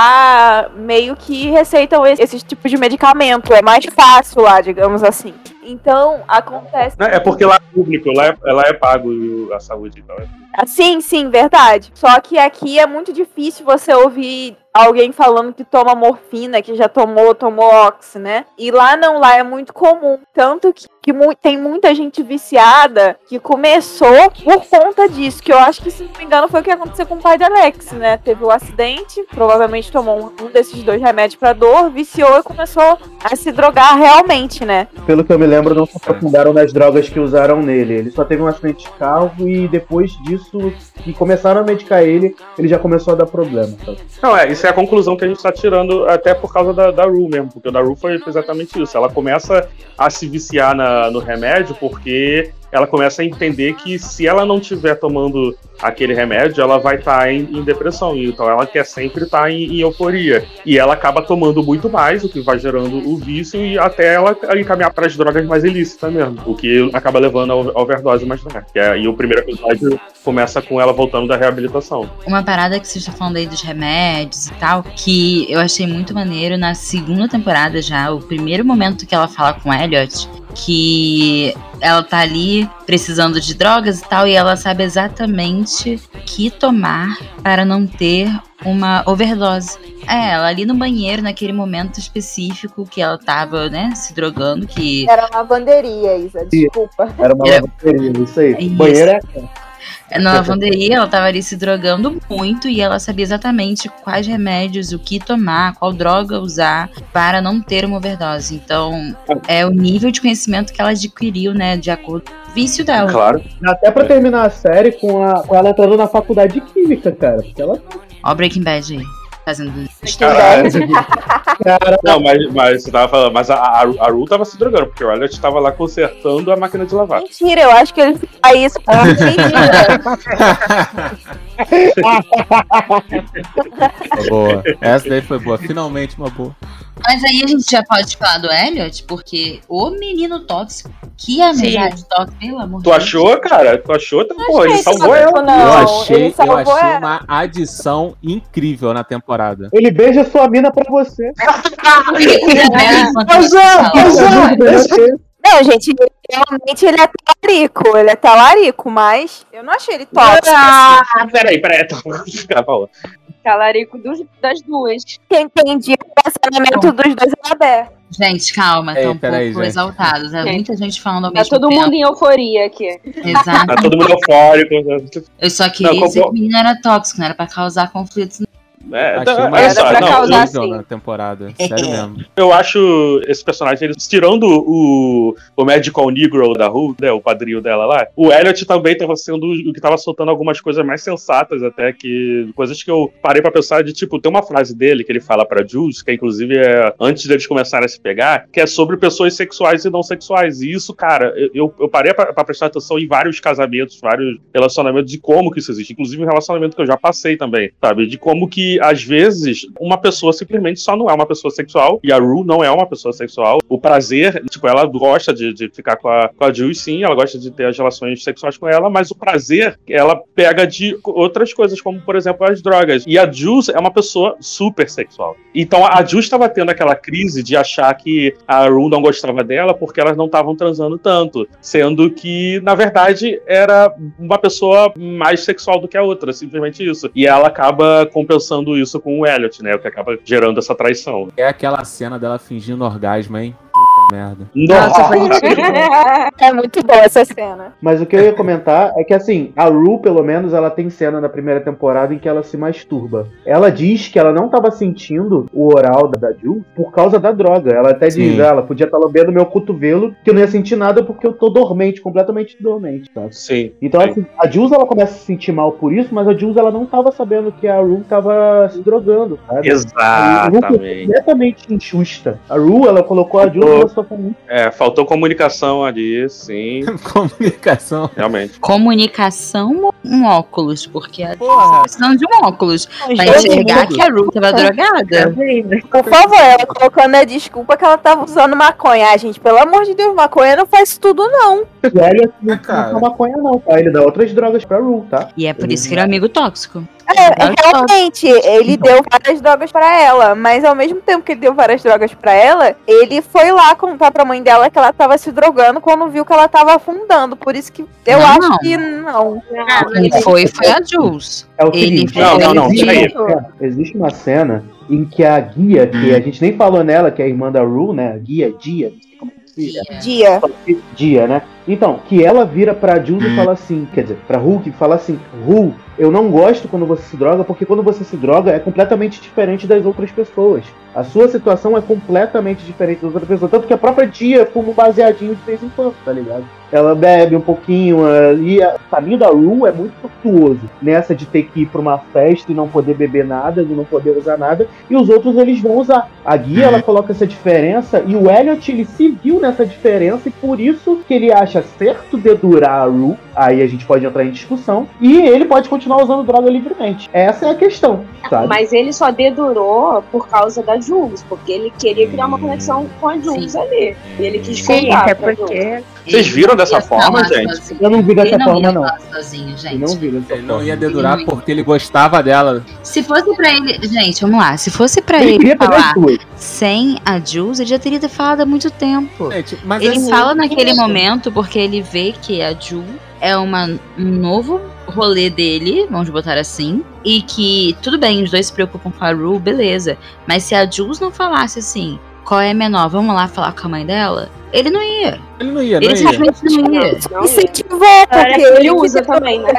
meio que receitam esse, esse tipo de medicamento. É mais fácil lá, digamos assim. Então, acontece. É porque lá é público, lá é, lá é pago a saúde e tal. Ah, Sim, sim, verdade. Só que aqui é muito difícil você ouvir alguém falando que toma morfina, que já tomou, tomou ox, né? E lá não, lá é muito comum. Tanto que, que mu- tem muita gente viciada que começou por conta disso. Que eu acho que, se não me engano, foi o que aconteceu com o pai da Alex, né? Teve o acidente, provavelmente tomou um, um desses dois remédios pra dor, viciou e começou a se drogar realmente, né? Pelo que eu me lembro, não se aprofundaram nas drogas que usaram nele. Ele só teve um acidente de carro e depois disso, que começaram a medicar ele, ele já começou a dar problema. sabe? Não, é, isso é a conclusão que a gente tá tirando até por causa da, da Ru mesmo, porque da Ru foi exatamente isso. Ela começa a se viciar na- no remédio porque ela começa a entender que se ela não estiver tomando aquele remédio, ela vai estar em, em depressão. Então ela quer sempre estar em, em euforia. E ela acaba tomando muito mais, o que vai gerando o vício e até ela encaminhar para as drogas mais ilícitas mesmo. O que acaba levando a overdose mais tarde. Que é- E o primeiro episódio começa com ela voltando da reabilitação. Uma parada que você está falando aí dos remédios e tal, que eu achei muito maneiro na segunda temporada já, o primeiro momento que ela fala com Elliot, que ela tá ali precisando de drogas e tal, e ela sabe exatamente o que tomar para não ter uma overdose. É, ela ali no banheiro, naquele momento específico que ela tava, né, se drogando, que Era lavanderia, Isa, desculpa. Era uma É. lavanderia, isso aí. Isso. Banheiro é. Na lavanderia, ela tava ali se drogando muito e ela sabia exatamente quais remédios, o que tomar, qual droga usar para não ter uma overdose. Então, é o nível de conhecimento que ela adquiriu, né, de acordo com o vício dela. Claro. Até pra terminar a série com, a, com ela entrando na faculdade de química, cara. Porque ela Ó, Breaking Bad aí, fazendo. Caralho. Não, mas, mas você tava falando, mas a, a, a Ru tava se drogando, porque o Elliot tava lá consertando a máquina de lavar. Mentira, eu acho que ele faz isso com mentira. Boa. Essa daí foi boa. Finalmente uma boa. Mas aí a gente já pode falar do Elliot, porque o menino tóxico, que amizade tóxica, pelo amor Tu achou, cara? Tu achou? Então, pô, ele salvou ela. eu achei, eu achei uma adição incrível na temporada. Ele beija sua mina pra você. Não, gente, realmente ele é talarico, ele é talarico, mas eu não achei ele tóxico. Ah, peraí, peraí. Tá bom. Talarico dos, das duas. Quem entendi o relacionamento dos dois era aberto. Gente, calma, tá um peraí, pouco gente. exaltados. É Gente, muita gente falando ao Tá mesmo todo tempo. mundo em euforia aqui. Exato. Tá todo mundo eufórico. Eu só queria Não, dizer que o menino era tóxico, não era pra causar conflitos. É, Achei uma olha adição só, não, eu- na temporada. Sério mesmo. Eu acho esse personagem, eles, tirando o, o Magical Negro da Ru, né, o padrinho dela lá, o Elliot também tava sendo o que tava soltando algumas coisas mais sensatas até, que coisas que eu parei pra pensar de, tipo, tem uma frase dele que ele fala pra Jules, que inclusive é antes deles começarem a se pegar, que é sobre pessoas sexuais e não sexuais. E isso, cara, eu- eu, eu parei pra, pra prestar atenção em vários casamentos, vários relacionamentos, de como que isso existe. Inclusive um relacionamento que eu já passei também, sabe? De como que, às vezes, uma pessoa simplesmente só não é uma pessoa sexual, e a Rue não é uma pessoa sexual. O prazer, tipo, ela gosta de, de ficar com a, com a Jules, sim, ela gosta de ter as relações sexuais com ela, mas o prazer, ela pega de outras coisas, como, por exemplo, as drogas. E a Jules é uma pessoa super sexual. Então a Jules estava tendo aquela crise de achar que a Rue não gostava dela porque elas não estavam transando tanto, sendo que, na verdade, era uma pessoa mais sexual do que a outra, simplesmente isso. E ela acaba compensando isso com o Elliot, né? O que acaba gerando essa traição. É aquela cena dela fingindo orgasmo, hein? Merda. Nossa, foi É muito boa essa cena. Mas o que eu ia comentar é que, assim, a Ru, pelo menos, ela tem cena na primeira temporada em que ela se masturba. Ela diz que ela não estava sentindo o oral da, da Jill por causa da droga. Ela até Sim. diz, ah, ela podia estar lambendo meu cotovelo, que eu não ia sentir nada porque eu tô dormente, completamente dormente, sabe? Sim. Então, assim, a Jules, ela começa a se sentir mal por isso, mas a Jules, ela não tava sabendo que a Ru tava se drogando, sabe? A Ru foi Exatamente. completamente injusta. A Ru, ela colocou a Jules Muito É, faltou comunicação ali, sim. Comunicação. Realmente. Comunicação ou um óculos? Porque a tá precisando de um óculos pra enxergar que a Ru tava drogada. Por favor, ela colocando a desculpa que ela tava usando maconha. Ah, gente, pelo amor de Deus, maconha não faz tudo, não. Elliot não cara. maconha, não, tá? Ele dá outras drogas pra Ru, tá? E é por isso que ele é amigo tóxico. É, realmente, ele deu várias drogas pra ela, mas ao mesmo tempo que ele deu várias drogas pra ela, ele foi lá contar pra mãe dela que ela tava se drogando quando viu que ela tava afundando. Por isso que eu Não, acho não. que não. Quem foi foi a Jules. É o Ele seguinte, foi- Não, não, não, existe, peraí. uma cena- existe uma cena em que a guia, que a gente nem falou nela, que é a irmã da Ru, né? A guia, Dia, diz. Dia. Dia, né? Então, que ela vira pra Jules e fala assim, quer dizer, pra Hulk e fala assim, Ru, eu não gosto quando você se droga, porque quando você se droga é completamente diferente das outras pessoas. A sua situação é completamente diferente das outras pessoas. Tanto que a própria Dia fuma um baseadinho de vez em quando, tá ligado? Ela bebe um pouquinho, e a- o caminho da Ru é muito tortuoso. Nessa de ter que ir pra uma festa e não poder beber nada, de não poder usar nada, e os outros eles vão usar. A Guia, ela coloca essa diferença, e o Elliot, ele se viu nessa diferença, e por isso que ele acha certo dedurar a Ru, aí a gente pode entrar em discussão, e ele pode continuar usando droga livremente. Essa é a questão, sabe? Mas ele só dedurou por causa da Jules, porque ele queria criar uma conexão com a Jules ali. E ele quis Sim, contar até porque. Jules. Vocês viram dessa Ele forma, gente? sozinho. Eu não vi dessa Ele não forma, não. sozinho, Eu gente. não vi dessa Ele não forma. ia dedurar porque ele gostava dela. Se fosse pra ele. Gente, vamos lá. Se fosse pra Ele ele falar sem a Jules, ele já teria falado há muito tempo. Gente, mas Ele assim, fala naquele momento porque ele vê que a Ju é uma, um novo rolê dele, vamos botar assim, e que tudo bem, os dois se preocupam com a Ru, beleza. Mas se a Jules não falasse assim, qual é a menor, vamos lá falar com a mãe dela, ele não ia. ele não ia, não Ele simplesmente não ia. Não, ia. Incentivou, Parece porque que ele ele usa também, né?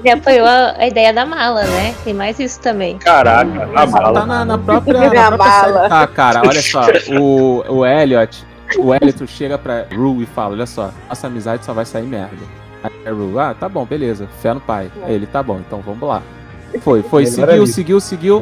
Ele apoiou a, a ideia da mala, né? Tem mais isso também. Caraca, a Mas bala. Tá na, na própria, Minha na própria série. Ah, cara, olha só. O, o Elliot, o Elliot chega pra Ru e fala: Olha só, nossa amizade só vai sair merda. Aí a Ru, ah, tá bom, beleza. Fé no pai. Aí ele, tá bom, então vamos lá. Foi, foi, Melhor seguiu, amigo. seguiu, seguiu.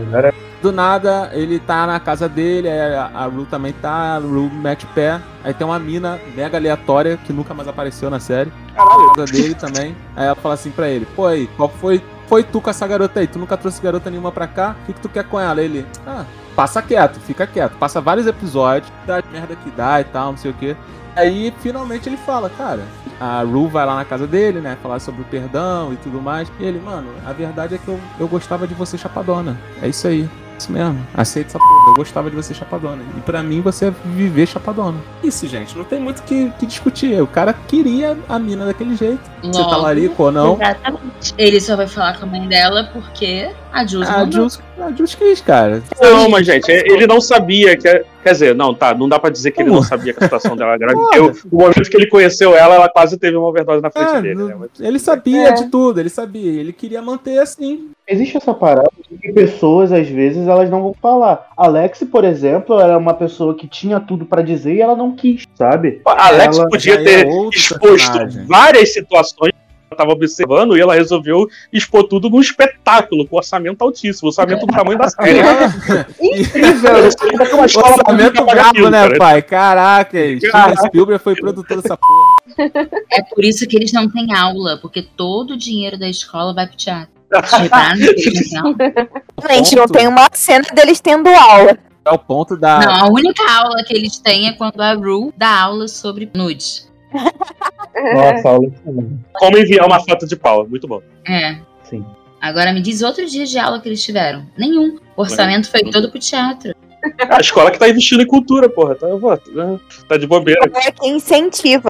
Do nada, ele tá na casa dele, aí a, a Ru também tá, a Ru mete pé. Aí tem uma mina mega aleatória que nunca mais apareceu na série. Na casa dele também. Aí ela fala assim pra ele: Pô, aí, qual foi, foi tu com essa garota aí? Tu nunca trouxe garota nenhuma pra cá? O que, que tu quer com ela? Ele, ah, passa quieto, fica quieto. Passa vários episódios, dá merda que dá e tal, não sei o que. Aí finalmente ele fala, cara, a Ru vai lá na casa dele, né? Falar sobre o perdão e tudo mais. E ele, mano, a verdade é que eu, eu gostava de você chapadona. É isso aí. Isso mesmo. Aceita essa porra. Eu gostava de você chapadona. E pra mim você é viver chapadona. Isso, gente. Não tem muito o que, que discutir. O cara queria a mina daquele jeito. Você tá Logo, larico ou não. Exatamente. Ele só vai falar com a mãe dela porque a Jules A. Jules, a Jules quis, cara. Não, mas, gente, ele não sabia que. Quer dizer, não, tá, não dá pra dizer que ele não sabia que a situação dela era grave. porque o, momento que ele conheceu ela, ela quase teve uma overdose na frente É, dele, né? Mas- ele sabia É. de tudo, ele sabia. Ele queria manter assim. Existe essa parada de que pessoas, às vezes, elas não vão falar. Alex, por exemplo, era uma pessoa que tinha tudo pra dizer e ela não quis, sabe? A Alex Ela podia é ter outro exposto personagem. várias situações estava observando e ela resolveu expor tudo num espetáculo com orçamento altíssimo, orçamento do tamanho da série. Incrível! Ainda que uma escola Orçamento brabo, né, cara. pai? Caraca, Caraca. Spielberg foi produtor dessa porra. É por isso que eles não têm aula, porque todo o dinheiro da escola vai pro teatro. Gente, não tem uma cena deles tendo aula. É o ponto da. Não, a única aula que eles têm é quando a Ru dá aula sobre nudes. Nossa, aula. Como enviar uma foto de pau, muito bom. É. Sim. Agora me diz outro dia de aula que eles tiveram. Nenhum. O orçamento foi todo pro teatro. A escola que tá investindo em cultura, porra. Tá, tá de bobeira. É que incentiva.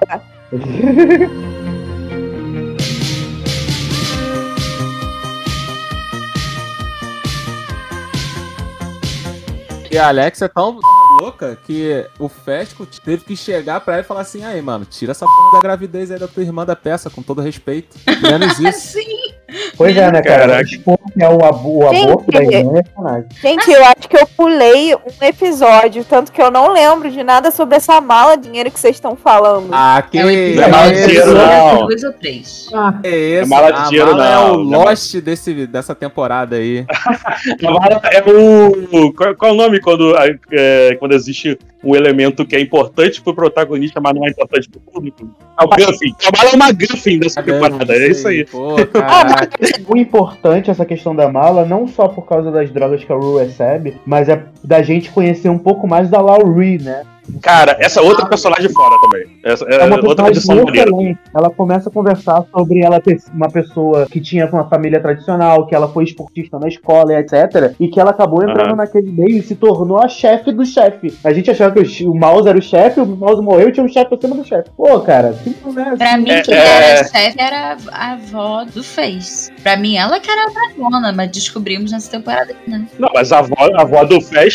E a Alex é tão louca que o Fesco teve que chegar pra ela e falar assim: aí, mano, tira essa porra da gravidez aí da tua irmã da peça, com todo respeito. Menos isso. Sim. Pois é, né, cara? Caraca. Tipo, é o, abo- o Gente, aborto da irmã é sacanagem. Gente, eu acho que eu pulei um episódio, tanto que eu não lembro de nada sobre essa mala de dinheiro que vocês estão falando. Ah, que É o Não é mala de dinheiro, não. Dois ou três. É esse? É mala de dinheiro, mala é o não. É Lost desse, dessa temporada aí. A mala é o. Qual, qual é o nome quando, é, quando existe um elemento que é importante pro protagonista, mas não é importante pro público? É o Guffin. A mala é uma Guffin dessa temporada, é isso aí. Pô, Ah, mas o importante essa questão da mala, não só por causa das drogas que a Rue recebe, mas é da gente conhecer um pouco mais da Laurie, né? Cara, essa outra personagem fora também. Essa é, É uma outra maneira. além. Ela começa a conversar sobre ela ter uma pessoa que tinha uma família tradicional, que ela foi esportista na escola e etc. E que ela acabou entrando Aham. naquele meio e se tornou a chefe do chefe. A gente achava que o, Mouse era o chefe, o Mouse morreu e tinha um chefe acima do chefe. Pô, cara, tipo, né? Pra mim, É, quem é. era chefe era a avó do Face. Pra mim, ela que era a dragona, mas descobrimos nessa temporada que não. Não, mas a avó, a avó do tá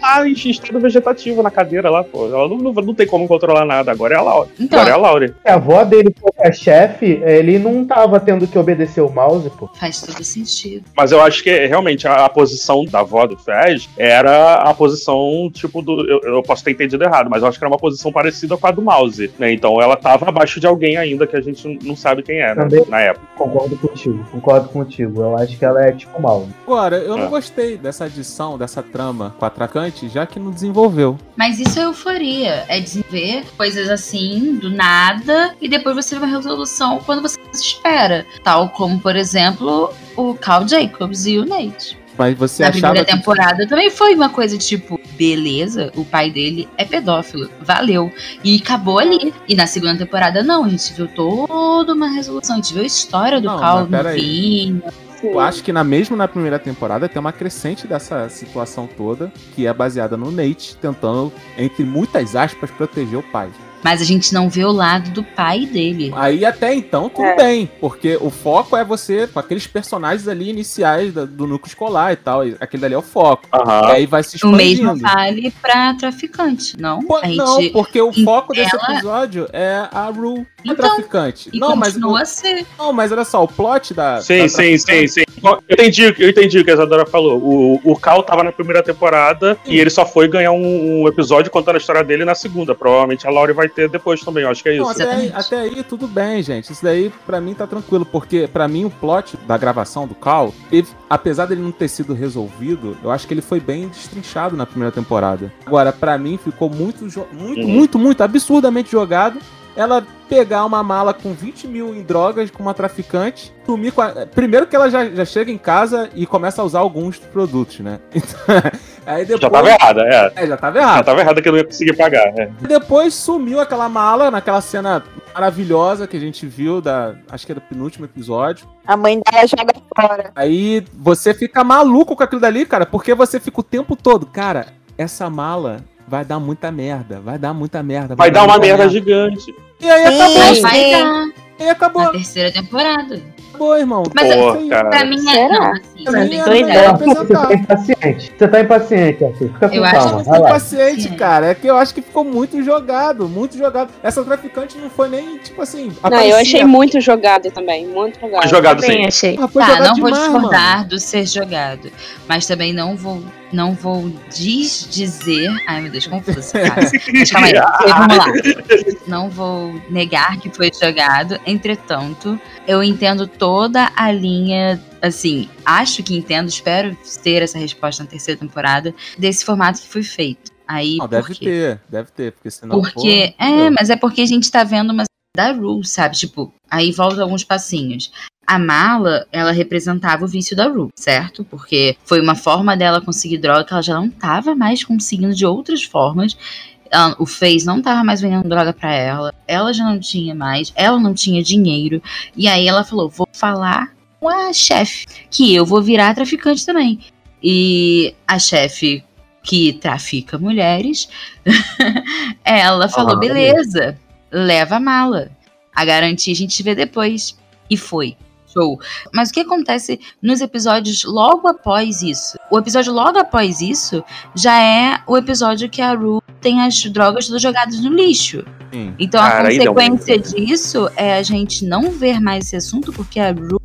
lá em estado vegetativo na cadeira lá, pô. Ela não, não, não tem como controlar nada. Agora é a Laura. Então, Agora é a Laura. Se a avó dele fosse a chefe, ele não tava tendo que obedecer o Mouse, pô. faz todo sentido. Mas eu acho que realmente a, a posição da avó do Fez era a posição, tipo, do. Eu, eu posso ter entendido errado, mas eu acho que era uma posição parecida com a do Mouse, né? Então ela tava abaixo de alguém ainda que a gente não sabe quem era Também. na época. Concordo contigo, concordo contigo. Eu acho que ela é tipo Mouse. Agora, eu não É. gostei dessa adição, dessa trama com a Tracante, já que não desenvolveu. Mas isso é euforia. É desenvolver coisas assim, do nada, e depois você vê uma resolução quando você espera. Tal como, por exemplo, o Carl Jacobs e o Nate. Mas você Na primeira que... temporada também foi uma coisa tipo, beleza, o pai dele é pedófilo, valeu. E acabou ali. E na segunda temporada, não, a gente viu toda uma resolução, a gente viu a história do Não, Cal peraí. Novinho. Eu acho que na mesmo na primeira temporada tem uma crescente dessa situação toda, que é baseada no Nate tentando, entre muitas aspas, proteger o pai. Mas a gente não vê o lado do pai dele. Aí até então tudo É. bem, porque o foco é você com aqueles personagens ali iniciais da- do núcleo escolar e tal, e aquele ali é o foco. E Aham. aí vai se O expandindo. mesmo vale pra traficante, não? Pô, a gente Não, porque o foco desse episódio é a Rue, a Então, traficante. e Não mas, continua o- a ser. não, mas olha só, o plot da. Sim, da sim, sim, traficante- sim. Eu entendi, eu entendi o que a Isadora falou. O, o Cal tava na primeira temporada e ele só foi ganhar um, um episódio contando a história dele na segunda. Provavelmente a Laurie vai ter depois também, eu acho que é Não, isso. até, aí, até aí tudo bem, gente. Isso daí pra mim tá tranquilo, porque pra mim o plot da gravação do Cal, ele- apesar dele não ter sido resolvido, eu acho que ele foi bem destrinchado na primeira temporada. Agora, pra mim ficou muito, muito, Uhum. muito, muito absurdamente jogado. Ela pegar uma mala com 20 mil em drogas com uma traficante, sumir com a... Primeiro que ela já, já chega em casa e começa a usar alguns produtos, né? Então, aí depois... Já tava errada, é. É, já tava Já errado. tava errada que eu não ia conseguir pagar. é. E depois sumiu aquela mala naquela cena maravilhosa que a gente viu da, acho que é do penúltimo episódio. A mãe dela joga fora. Aí você fica maluco com aquilo dali, cara, porque você fica o tempo todo, cara, essa mala vai dar muita merda, vai dar muita merda. Vai dar uma muita merda gigante. E aí Sim. acabou, Mas Sim. vai dar e acabou, na terceira temporada. acabou, irmão. Mas Pô, aí. cara. Pra mim é. Não, assim, Tem é que melhor olhar. Arthur, você tá impaciente. Você tá impaciente, Arthur. Fica com Eu acho calma. Eu vai fico lá. paciente, Sim. cara. É que eu acho que ficou muito jogado, muito jogado. Essa traficante não foi nem, tipo assim. Não, eu aparecia. achei muito jogado também. Muito jogado. Foi jogado Também sim. achei. Ah, foi Tá, jogado não vou demais, discordar mano. do ser jogado. Mas também não vou, não vou desdizer. Ai, meu Deus, confuso caso. Mas calma aí, vamos lá. Não vou negar que foi jogado. Entretanto, eu entendo toda a linha. Assim, acho que entendo, espero ter essa resposta na terceira temporada desse formato que foi feito. Aí, Não, deve ter, deve ter, porque senão. Porque, pô, é, mas é porque a gente tá vendo uma da Rue, sabe? Tipo, aí volta alguns passinhos. A mala, ela representava o vício da Rue, certo? Porque foi uma forma dela conseguir droga que ela já não tava mais conseguindo de outras formas. Ela- o Face não tava mais vendendo droga pra ela. Ela já não tinha mais. Ela não tinha dinheiro. E aí ela falou: vou falar a chefe, que eu vou virar traficante também. E a chefe que trafica mulheres, ela falou: Ah, beleza, leva a mala. A garantia a gente vê depois. E foi. Show. Mas o que acontece nos episódios logo após isso? O episódio logo após isso já é o episódio que a Ru tem as drogas todas jogadas no lixo. Então a Cara, deu consequência disso é a gente não ver mais esse assunto, porque a Ru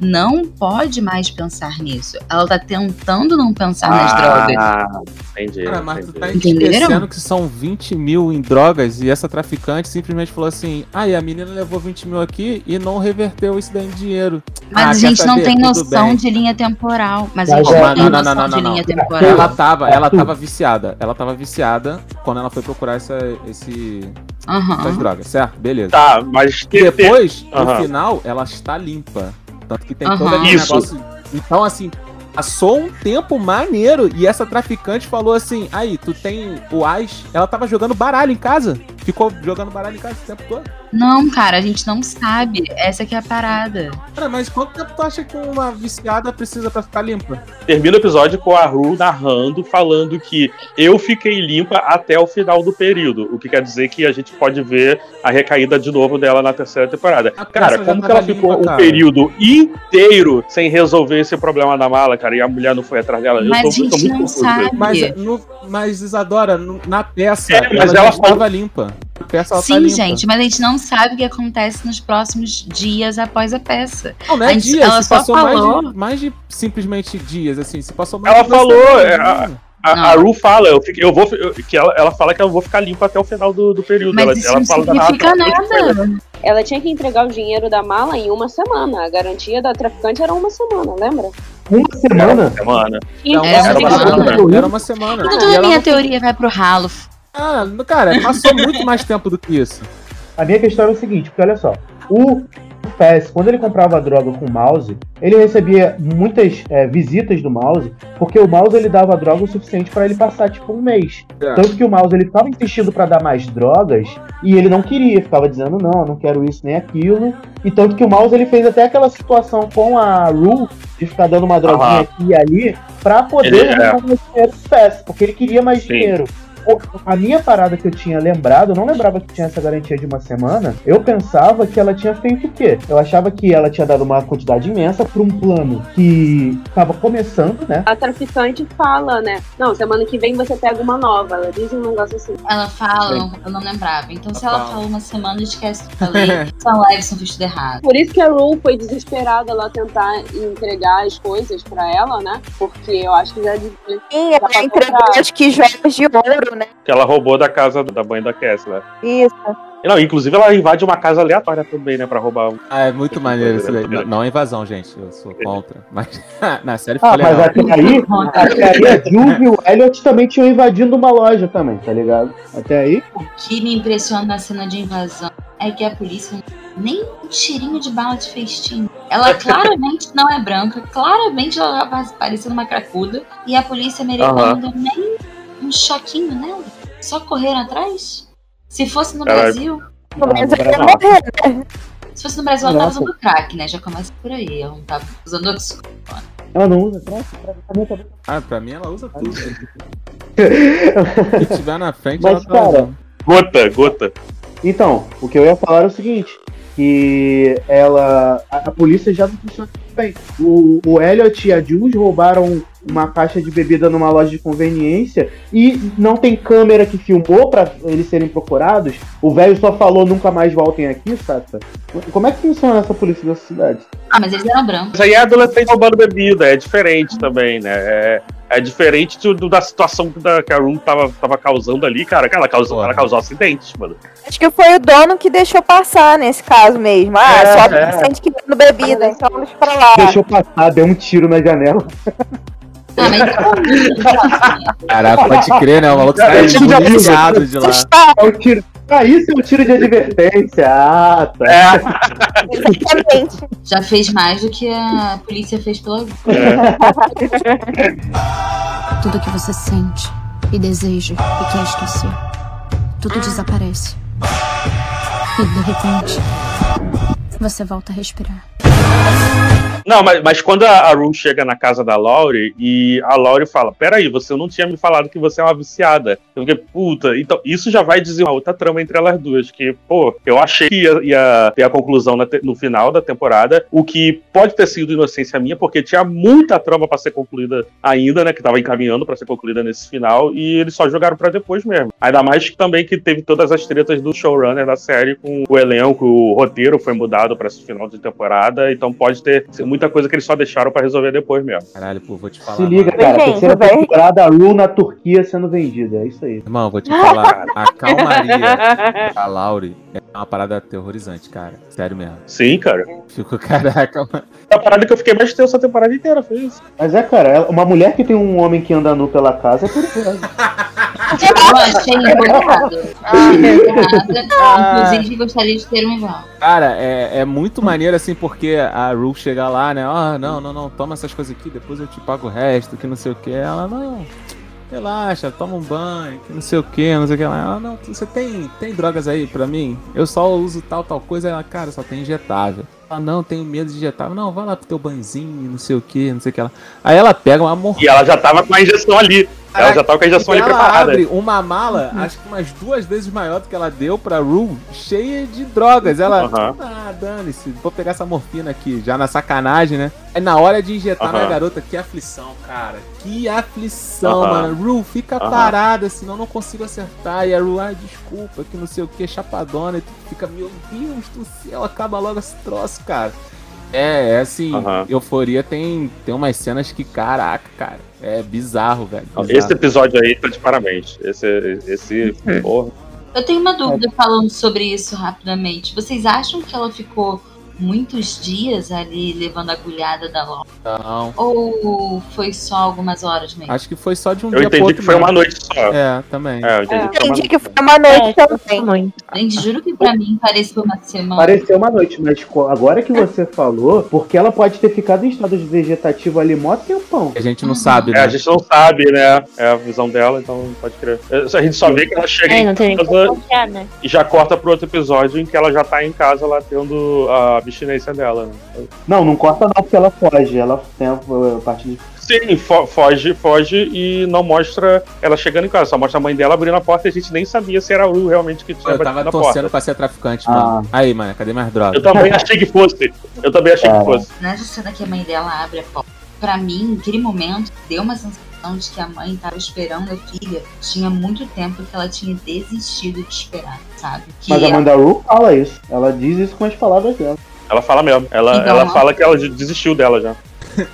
não pode mais pensar nisso. Ela tá tentando não pensar nas drogas. Ah, entendi. Cara, mas tu tá entendi. Entenderam? esquecendo que são 20 mil em drogas e essa traficante simplesmente falou assim: ah, e a menina levou 20 mil aqui e não reverteu isso daí em dinheiro. Mas Ah, a gente não saber? tem Tudo noção bem. de linha temporal. Mas a gente é- não tem não, não, noção não, não, de não. linha temporal. Ela tava, ela tava viciada. Ela tava viciada quando ela foi procurar essa, esse, Aham. essas drogas, certo? Beleza. Tá, mas E depois, no Aham. final, ela está limpa. Tanto que tem Aham. todo aquele Isso. negócio. Então, assim, passou um tempo maneiro e essa traficante falou assim: aí, tu tem o Ais. Ela tava jogando baralho em casa. Ficou jogando baralho em casa o tempo todo. Não, cara, a gente não sabe. Essa que é a parada. Cara, mas quanto tempo tu acha que uma viciada precisa pra ficar limpa? termina o episódio com a Ru narrando, falando que eu fiquei limpa até o final do período. O que quer dizer que a gente pode ver a recaída de novo dela na terceira temporada. A Cara, como que tava ela ficou limpa, um cara. período inteiro sem resolver esse problema da mala, cara, e a mulher não foi atrás dela? Mas eu tô, a gente tô muito não confuso. sabe. Mas, no, mas Isadora, no- na peça, É, mas ela, ela estava limpa. Peça ela tá Sim, limpa. gente, mas a gente não sabe o que acontece nos próximos dias após a peça. Não, não A é gente- dias, ela se só falou- mais de, mais de simplesmente dias, assim, se passou mais Ela falou, semanas, é, a- né? A, Ru fala, eu, eu vou, eu- que ela, ela fala que eu vou ficar limpa até o final do, do período. Mas ela, isso ela não fala da significa narração. nada. Ela tinha que entregar o dinheiro da mala em uma semana. A garantia da traficante era uma semana, lembra? Uma semana? Semana. Então, É uma Era uma semana. semana. Era uma semana. Então toda a minha não- teoria vai pro ralo. Ah, cara, passou muito mais tempo do que isso. A minha questão é o seguinte, porque olha só, o Fess, quando ele comprava droga com o mouse, ele recebia muitas é, visitas do mouse, porque o mouse ele dava droga o suficiente pra ele passar tipo um mês. É. Tanto que o mouse ele tava insistindo pra dar mais drogas e ele não queria, ficava dizendo não, eu não quero isso nem aquilo. E tanto que o mouse ele fez até aquela situação com a Rue de ficar dando uma droguinha Aham. aqui e ali pra poder Ele- é. mais dinheiro do Fess, porque ele queria mais Sim. dinheiro. A minha parada que eu tinha lembrado, eu não lembrava que tinha essa garantia de uma semana. Eu pensava que ela tinha feito o quê? Eu achava que ela tinha dado uma quantidade imensa pra um plano que tava começando, né? A traficante fala, né? Não, semana que vem você pega uma nova. Ela diz um negócio assim. Ela fala, eu não lembrava. Então se ela falou uma semana, esquece que eu falei. Só Levison fez tudo errado. Por isso que a Rue foi desesperada lá tentar entregar as coisas pra ela, né? Porque eu acho que já. Sim, ela entregou que joias de ouro, né? Que ela roubou da casa da mãe da Kessler. Isso. Não, inclusive ela invade uma casa aleatória também, né? Pra roubar. um- Ah, é muito maneiro isso daí. Não, não é invasão, gente. Eu sou contra. Mas na série ficou Ah, mas até aí, até aí a Juve e o Elliot também tinham invadido uma loja também, tá ligado? Até aí. O que me impressiona na cena de invasão é que a polícia nem um cheirinho de bala de festim. Ela claramente não é branca, claramente ela vai parecendo uma cracuda. E a polícia americana nem um choquinho nela. Só correram atrás? Se fosse no Caralho. Brasil. No Brasil não, né? Se fosse no Brasil, ela tava usando crack, né? Já começa por aí. Ela não tava usando. Ela não usa mim também. Ah, pra mim ela usa tudo. Se tiver na frente, Mas, ela tá cara, usando. Gota, gota. Então, o que eu ia falar era o seguinte: que ela. A, a polícia já não funciona bem. O, o Elliot e a Jules roubaram uma caixa de bebida numa loja de conveniência e não tem câmera que filmou pra eles serem procurados. O velho só falou nunca mais voltem aqui, Sata. Como é que funciona essa polícia dessa cidade? Ah, mas eles eram brancos. Mas aí é adolescente roubando bebida, é diferente também, né? É, é diferente do, do- da situação que, da, que a Room tava, tava causando ali, cara. que Ela causou, ela causou acidentes, mano. Acho que foi o dono que deixou passar nesse caso mesmo. Ah, É, só é. adolescente que vendo bebida, então deixa pra lá. Deixou passar, deu um tiro na janela. Ah, mas então, Caraca, pode crer, né? O maluco saiu tive de lá. É um tiro. Ah, isso é um tiro de advertência. Ah, tá. É, Exatamente. já fez mais do que a polícia fez pela. Tudo que você sente e deseja e quer esquecer, tudo desaparece. E de repente, você volta a respirar. Não, mas, mas quando a, a Rue chega na casa da Laurie e a Laurie fala: Peraí, você não tinha me falado que você é uma viciada. Eu fiquei, puta, então isso já vai dizer uma outra trama entre elas duas. Que, pô, eu achei que ia, ia ter a conclusão te- no final da temporada, o que pode ter sido inocência minha, porque tinha muita trama pra ser concluída ainda, né? Que tava encaminhando pra ser concluída nesse final, e eles só jogaram pra depois mesmo. Ainda mais que também que teve todas as tretas do showrunner da série com o elenco, o roteiro foi mudado pra esse final de temporada, então pode ter muita coisa que eles só deixaram pra resolver depois mesmo. Caralho, pô, vou te falar. Se liga, mano. cara. Terceira temporada, a Ru na Turquia sendo vendida. É isso aí. Irmão, vou te falar. A calmaria da Laurie é uma parada aterrorizante, cara. Sério mesmo. Sim, cara. Fico, caraca, mano. É a parada que eu fiquei mais tenso a temporada inteira, foi isso. Mas é, cara, uma mulher que tem um homem que anda nu pela casa é perigosa. Eu achei errado. Nada. Inclusive, gostaria de ter um igual. Cara, é, é muito maneiro assim, porque a Ru chega lá, né? Ah, não, não, não, toma essas coisas aqui, depois eu te pago o resto, que não sei o que. Ela, não, relaxa, toma um banho, que não sei o que, não sei o que. Ela, não, você tem, tem drogas aí pra mim? Eu só uso tal, tal coisa. Ela, cara, só tem injetável. Ela, não, tenho medo de injetável. Não, vai lá pro teu banzinho, não sei o que, não sei o que. Ela... Aí ela pega uma mor... E ela já tava com a injeção ali. Ela já tava com a injeção ali ela preparada. abre uma mala, acho que umas duas vezes maior do que ela deu pra Ru, cheia de drogas. Ela, Aham. ah, dane-se, vou pegar essa morfina aqui, já na sacanagem, né? Aí na hora de injetar Aham. na garota, que aflição, cara. Que aflição, Aham. mano. Ru, fica parada, senão eu não consigo acertar. E a Ru, ai, desculpa, que não sei o que, chapadona. E tu fica, meu Deus do céu, acaba logo esse troço, cara. É, é assim. Euforia tem, tem umas cenas que, caraca, cara, é bizarro, velho. bizarro. Esse episódio aí tá de parabéns. Esse, esse porra. Eu tenho uma dúvida falando sobre isso rapidamente. Vocês acham que ela ficou muitos dias ali levando a agulhada da Laura? Não. Ou foi só algumas horas mesmo? Acho que foi só de um Eu dia pro entendi outro que foi uma mesmo. noite só. É, também. É, eu entendi que foi uma Entendi noite. que foi uma noite É, também. Gente, juro que pra mim pareceu uma semana. Pareceu uma noite, mas agora que você falou, porque ela pode ter ficado em estado de vegetativo ali mó tempão. A gente não sabe, É, né? a gente não sabe, né? É a visão dela, então não pode crer. É, A gente só vê que ela chega É, em casa confiar, né? e já corta pro outro episódio em que ela já tá em casa lá tendo a abstinência dela. Né? Não, não corta não, porque ela foge. Ela tem a, a parte de. Sim, fo- foge, foge e não mostra ela chegando em casa, só mostra a mãe dela abrindo a porta e a gente nem sabia se era a Lu realmente que tinha Eu tava torcendo porta. pra ser traficante, Ah. mano. Aí, mano, cadê mais droga? Eu também achei que fosse. Eu também achei Ah. que fosse. Nessa cena que a mãe dela abre a porta, pra mim, naquele momento, deu uma sensação de que a mãe tava esperando a filha. Tinha muito tempo que ela tinha desistido de esperar, sabe? Que Mas a mãe da Ru fala isso. Ela diz isso com as palavras dela. Ela fala mesmo. Ela, Então, ela não. fala que ela de- desistiu dela já.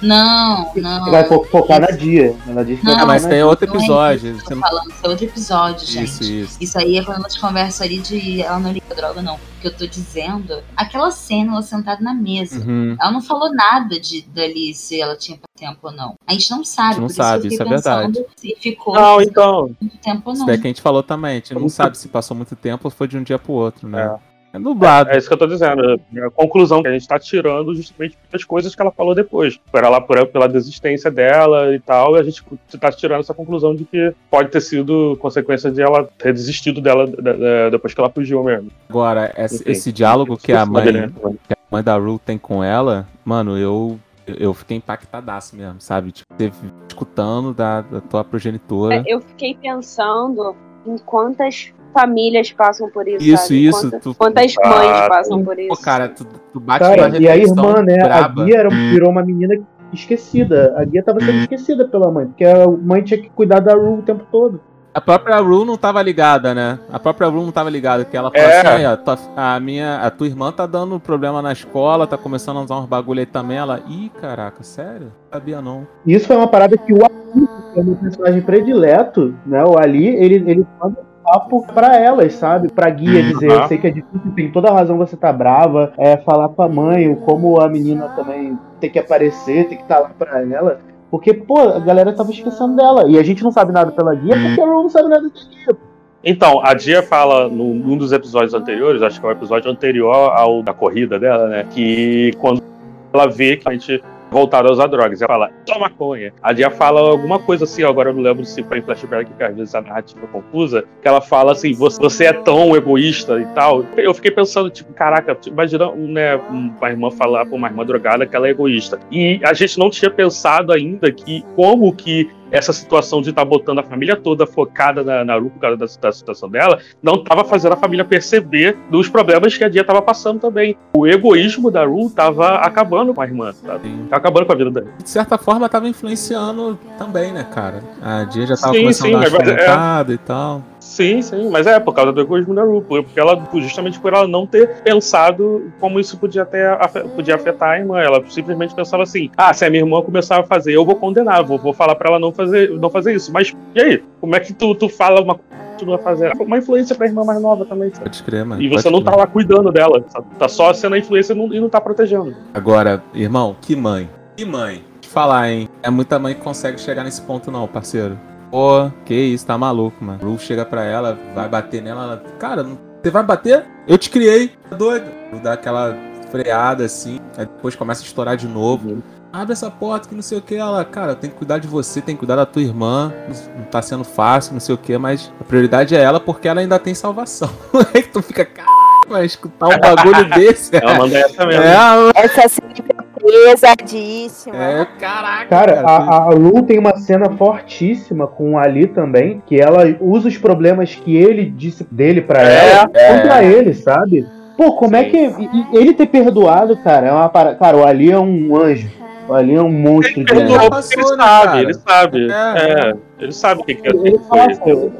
Não, não. Vai fo- focar na dia. Ela diz que Não, vai Ah, mas tem na outro Não é episódio. isso falando, isso é outro episódio, gente. Isso, isso. Isso aí é quando elas conversam ali de ela não liga droga, não. O que eu tô dizendo, aquela cena, ela sentada na mesa. Uhum. Ela não falou nada de dali se ela tinha tempo ou não. A gente não sabe. A gente não por sabe, isso, isso eu é verdade. se ficou Não, então. muito tempo ou Isso não. daí que a gente falou também. A gente não sabe se passou muito tempo ou foi de um dia pro outro, né? É, nublado. É isso que eu tô dizendo. A conclusão que a gente tá tirando justamente das coisas que ela falou depois. Por ela, por, pela desistência dela e tal, e a gente tá tirando essa conclusão de que pode ter sido consequência de ela ter desistido dela da- da- depois que ela fugiu mesmo. Agora, esse, Enfim, esse diálogo que a mãe, né? que a mãe da Ru tem com ela, mano, eu, eu fiquei impactadaço mesmo, sabe? Tipo, você escutando da, da tua progenitora. É, Eu fiquei pensando em quantas famílias passam por isso. Isso, sabe? isso, Quanta- tu- quantas mães Ah, passam por isso. Pô, cara, tu, tu bate Cara, uma e a irmã, né? braba. A Guia era, virou uma menina esquecida. A Guia tava sendo esquecida pela mãe, porque a mãe tinha que cuidar da Ru o tempo todo. A própria Ru não tava ligada, né? A própria Ru não tava ligada, que ela falou É. assim, tua- a minha, a tua irmã tá dando problema na escola, tá começando a usar uns bagulho aí também. Ela, ih, caraca, sério? Sabia não. Isso foi uma parada que o Ali, que é o meu personagem predileto, né? O Ali, ele, ele manda papo pra elas, sabe? Pra guia dizer, Uhum. eu sei que é difícil, tem toda a razão você tá brava, é falar pra mãe, como a menina também tem que aparecer, tem que estar lá pra ela. Porque, pô, a galera tava esquecendo dela. E a gente não sabe nada pela guia, porque a Ru não sabe nada da guia. Então, a Dia fala num, num dos episódios anteriores, acho que é o episódio anterior ao da corrida dela, né? Que quando ela vê que a gente voltada a usar drogas. Ela fala, toma maconha. A Dia fala alguma coisa assim, agora eu não lembro se foi em flashback, que às vezes a narrativa é confusa, que ela fala assim, você, você é tão egoísta e tal. Eu fiquei pensando, tipo, caraca, imagina né, uma irmã falar pra uma irmã drogada que ela é egoísta. E a gente não tinha pensado ainda que como que essa situação de estar tá botando a família toda focada na, na Ru por causa da, da, situação dela, não estava fazendo a família perceber dos problemas que a Dia estava passando também. O egoísmo da Ru estava acabando com a irmã, tá? Tava acabando com a vida dela. De certa forma, estava influenciando também, né, cara? A Dia já estava começando sim, a dar é... e tal. Sim, sim, mas é por causa do egoísmo da Ru, porque ela, justamente por ela não ter pensado como isso podia, ter, podia afetar a irmã. Ela simplesmente pensava assim: ah, se a minha irmã começar a fazer, eu vou condenar, vou, vou falar para ela não fazer, não fazer isso. Mas e aí? Como é que tu, tu fala uma continua fazendo. Uma influência pra irmã mais nova também, sabe? Pode crer, mano. E você não tá lá cuidando dela, sabe? Tá só sendo a influência e não, e não tá protegendo. Agora, irmão, que mãe. Que mãe. Falar, hein? É muita mãe que consegue chegar nesse ponto, não, parceiro. Pô, que isso, tá maluco, mano. Ru chega pra ela, vai bater nela, ela, cara, você vai bater? Eu te criei, tá doido? Dá aquela freada assim, aí depois começa a estourar de novo. Abre essa porta que não sei o que. Ela, cara, tem que cuidar de você, tem que cuidar da tua irmã. Não tá sendo fácil, não sei o que, mas a prioridade é ela porque ela ainda tem salvação. Aí tu fica, caralho, vai escutar um bagulho desse. Ela manda essa mesmo. É, essa Pesadíssima. É, caraca. Cara, a, a Lu tem uma cena fortíssima com a Ali também, que ela usa os problemas que ele disse dele para é, ela é. contra ele, sabe? Pô, como é Sim. é que. Ele ter perdoado, cara, é uma para... Cara, o Ali é um anjo. O Ali é um monstro ele de perdoou ele, ele sabe, ele sabe. É. é. Ele sabe o que, que é. Ele fala, eu,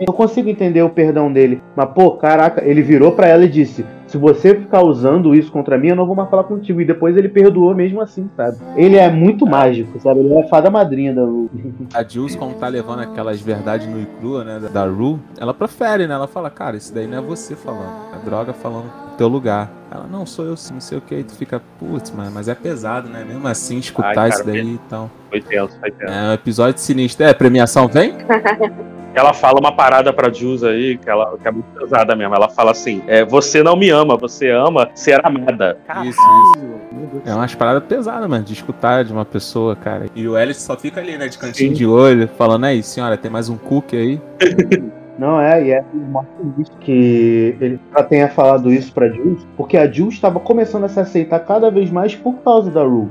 eu consigo entender o perdão dele. Mas, pô, caraca, ele virou para ela e disse: se você ficar usando isso contra mim, eu não vou mais falar contigo. E depois ele perdoou mesmo assim, sabe? Ele é muito mágico, sabe? Ele é a fada madrinha da Ru. A Jules, como tá levando aquelas verdades no e crua, né, da Ru, ela prefere, né? Ela fala, cara, isso daí não é você falando. É droga falando teu lugar. Ela, não, sou eu sim, não sei o que. Aí tu fica, putz, mano, mas é pesado, né? Mesmo assim, escutar Ai, cara, isso daí e tal. Foi tenso, foi tenso. É um episódio sinistro. É, premiação vem? ela fala uma parada pra Jules aí, que, ela, que é muito pesada mesmo. Ela fala assim: é, Você não me ama, você ama ser amada. Isso, isso. É umas paradas pesadas, mano, de escutar de uma pessoa, cara. E o Alice só fica ali, né, de cantinho Sim. de olho, falando aí, senhora, tem mais um cookie aí? Não é, e é que ele já tenha falado isso pra Jules, porque a Jules estava começando a se aceitar cada vez mais por causa da Rue.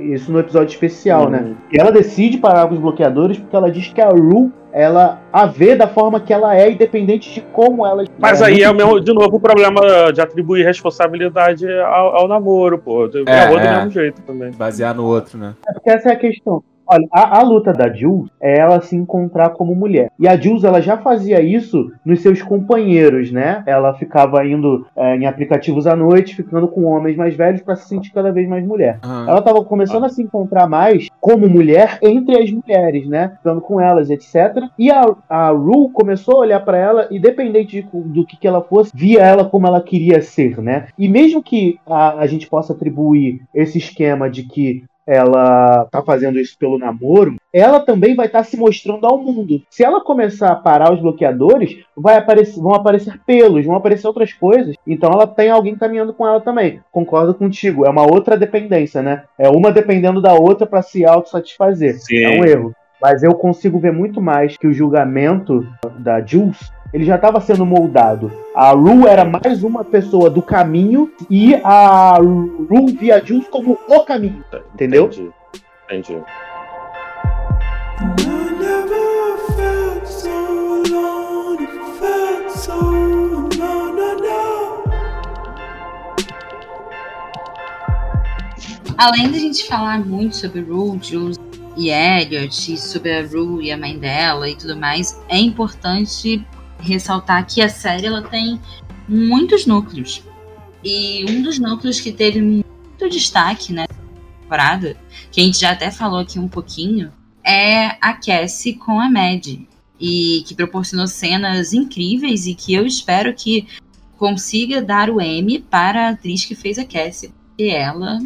Isso no episódio especial, né? uhum. né? E ela decide parar com os bloqueadores porque ela diz que a Rue ela a vê da forma que ela é, independente de como ela. Mas é aí é o mesmo, de novo o problema de atribuir responsabilidade ao, ao namoro, pô. É, é, do mesmo jeito também. Basear no outro, né? É porque essa é a questão. Olha, a, a, luta da Jules é ela se encontrar como mulher. E a Jules, ela já fazia isso nos seus companheiros, né? Ela ficava indo é, em aplicativos à noite, ficando com homens mais velhos para se sentir cada vez mais mulher. Uhum. Ela estava começando a se encontrar mais como mulher entre as mulheres, né? Ficando com elas, etc. E a, a Rue começou a olhar para ela, independente de, do que, que ela fosse, via ela como ela queria ser, né? E mesmo que a, a gente possa atribuir esse esquema de que ela tá fazendo isso pelo namoro, ela também vai estar tá se mostrando ao mundo. Se ela começar a parar os bloqueadores, vai aparecer, vão aparecer pelos, vão aparecer outras coisas. Então ela tem alguém caminhando com ela também. Concordo contigo. É uma outra dependência, né? É uma dependendo da outra para se autossatisfazer. Sim. É um erro. Mas eu consigo ver muito mais que o julgamento da Jules ele já estava sendo moldado. A Ru era mais uma pessoa do caminho e a Ru via Jules como o caminho. Entendeu? Entendi. Entendi. Além da gente falar muito sobre Ru, Jules e Elliot, e sobre a Ru e a mãe dela e tudo mais, é importante ressaltar que a série ela tem muitos núcleos. E um dos núcleos que teve muito destaque nessa temporada, que a gente já até falou aqui um pouquinho, é a Cassie com a Mad. E que proporcionou cenas incríveis e que eu espero que consiga dar o M para a atriz que fez a Cassie. E ela,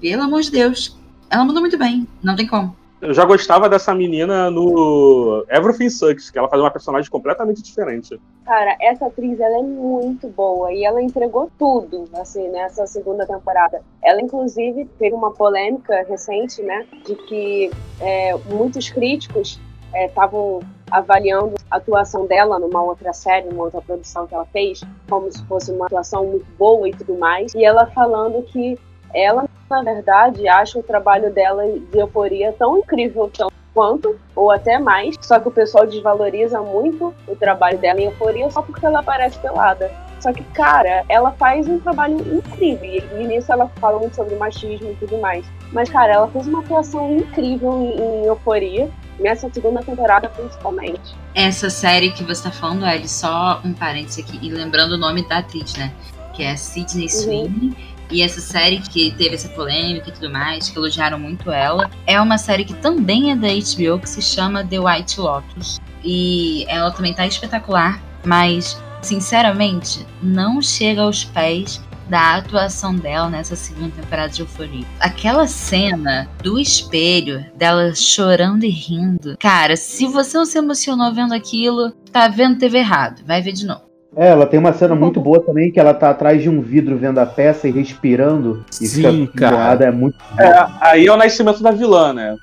pelo amor de Deus, ela mandou muito bem, não tem como. Eu já gostava dessa menina no Everything Sucks, que ela faz uma personagem completamente diferente. Cara, essa atriz ela é muito boa e ela entregou tudo, assim, nessa segunda temporada. Ela, inclusive, teve uma polêmica recente, né, de que é, muitos críticos estavam é, avaliando a atuação dela numa outra série, numa outra produção que ela fez, como se fosse uma atuação muito boa e tudo mais. E ela falando que ela, na verdade, acha o trabalho dela de euforia tão incrível tão quanto, ou até mais, só que o pessoal desvaloriza muito o trabalho dela em euforia só porque ela aparece pelada. Só que, cara, ela faz um trabalho incrível. E nisso ela fala muito sobre machismo e tudo mais. Mas, cara, ela fez uma atuação incrível em, em euforia nessa segunda temporada principalmente. Essa série que você tá falando, é só um parênteses aqui, e lembrando o nome da atriz, né? Que é Sidney uhum. Sweeney. E essa série que teve essa polêmica e tudo mais, que elogiaram muito ela, é uma série que também é da HBO, que se chama The White Lotus. E ela também tá espetacular, mas, sinceramente, não chega aos pés da atuação dela nessa segunda temporada de Euforia. Aquela cena do espelho, dela chorando e rindo. Cara, se você não se emocionou vendo aquilo, tá vendo TV errado. Vai ver de novo. É, ela tem uma cena muito boa também, que ela tá atrás de um vidro vendo a peça e respirando. E Sim, fica cara. É muito é, aí é o nascimento da vilã, né?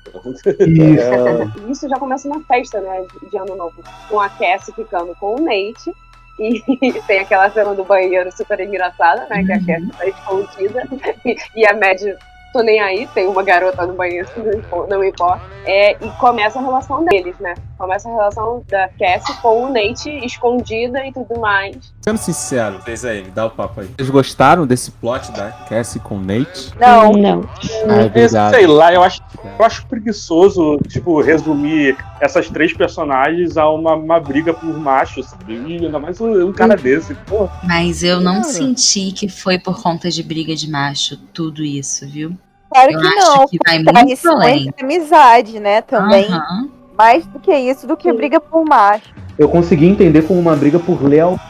Isso. Isso já começa na festa, né, de Ano Novo. Com a Cassie ficando com o Nate e tem aquela cena do banheiro super engraçada, né? Que a Cassie tá escondida. E a Mad tô nem aí, tem uma garota no banheiro, não importa. É, e começa a relação deles, né? Começa a relação da Cassie com o Nate escondida e tudo mais. Sendo sincero, vocês aí, dá o papo aí. Vocês gostaram desse plot da Cassie com o Nate? Não. Não. Ah, é sei lá, eu acho, eu acho preguiçoso, tipo, resumir essas três personagens a uma, uma briga por macho, sabe? E ainda mais um, um cara desse, pô. Mas eu não cara. senti que foi por conta de briga de macho tudo isso, viu? Claro eu que não. Que vai muito além. amizade, né, também. Uhum. Mais do que isso, do que Sim. briga por macho. Eu consegui entender como uma briga por lealdade.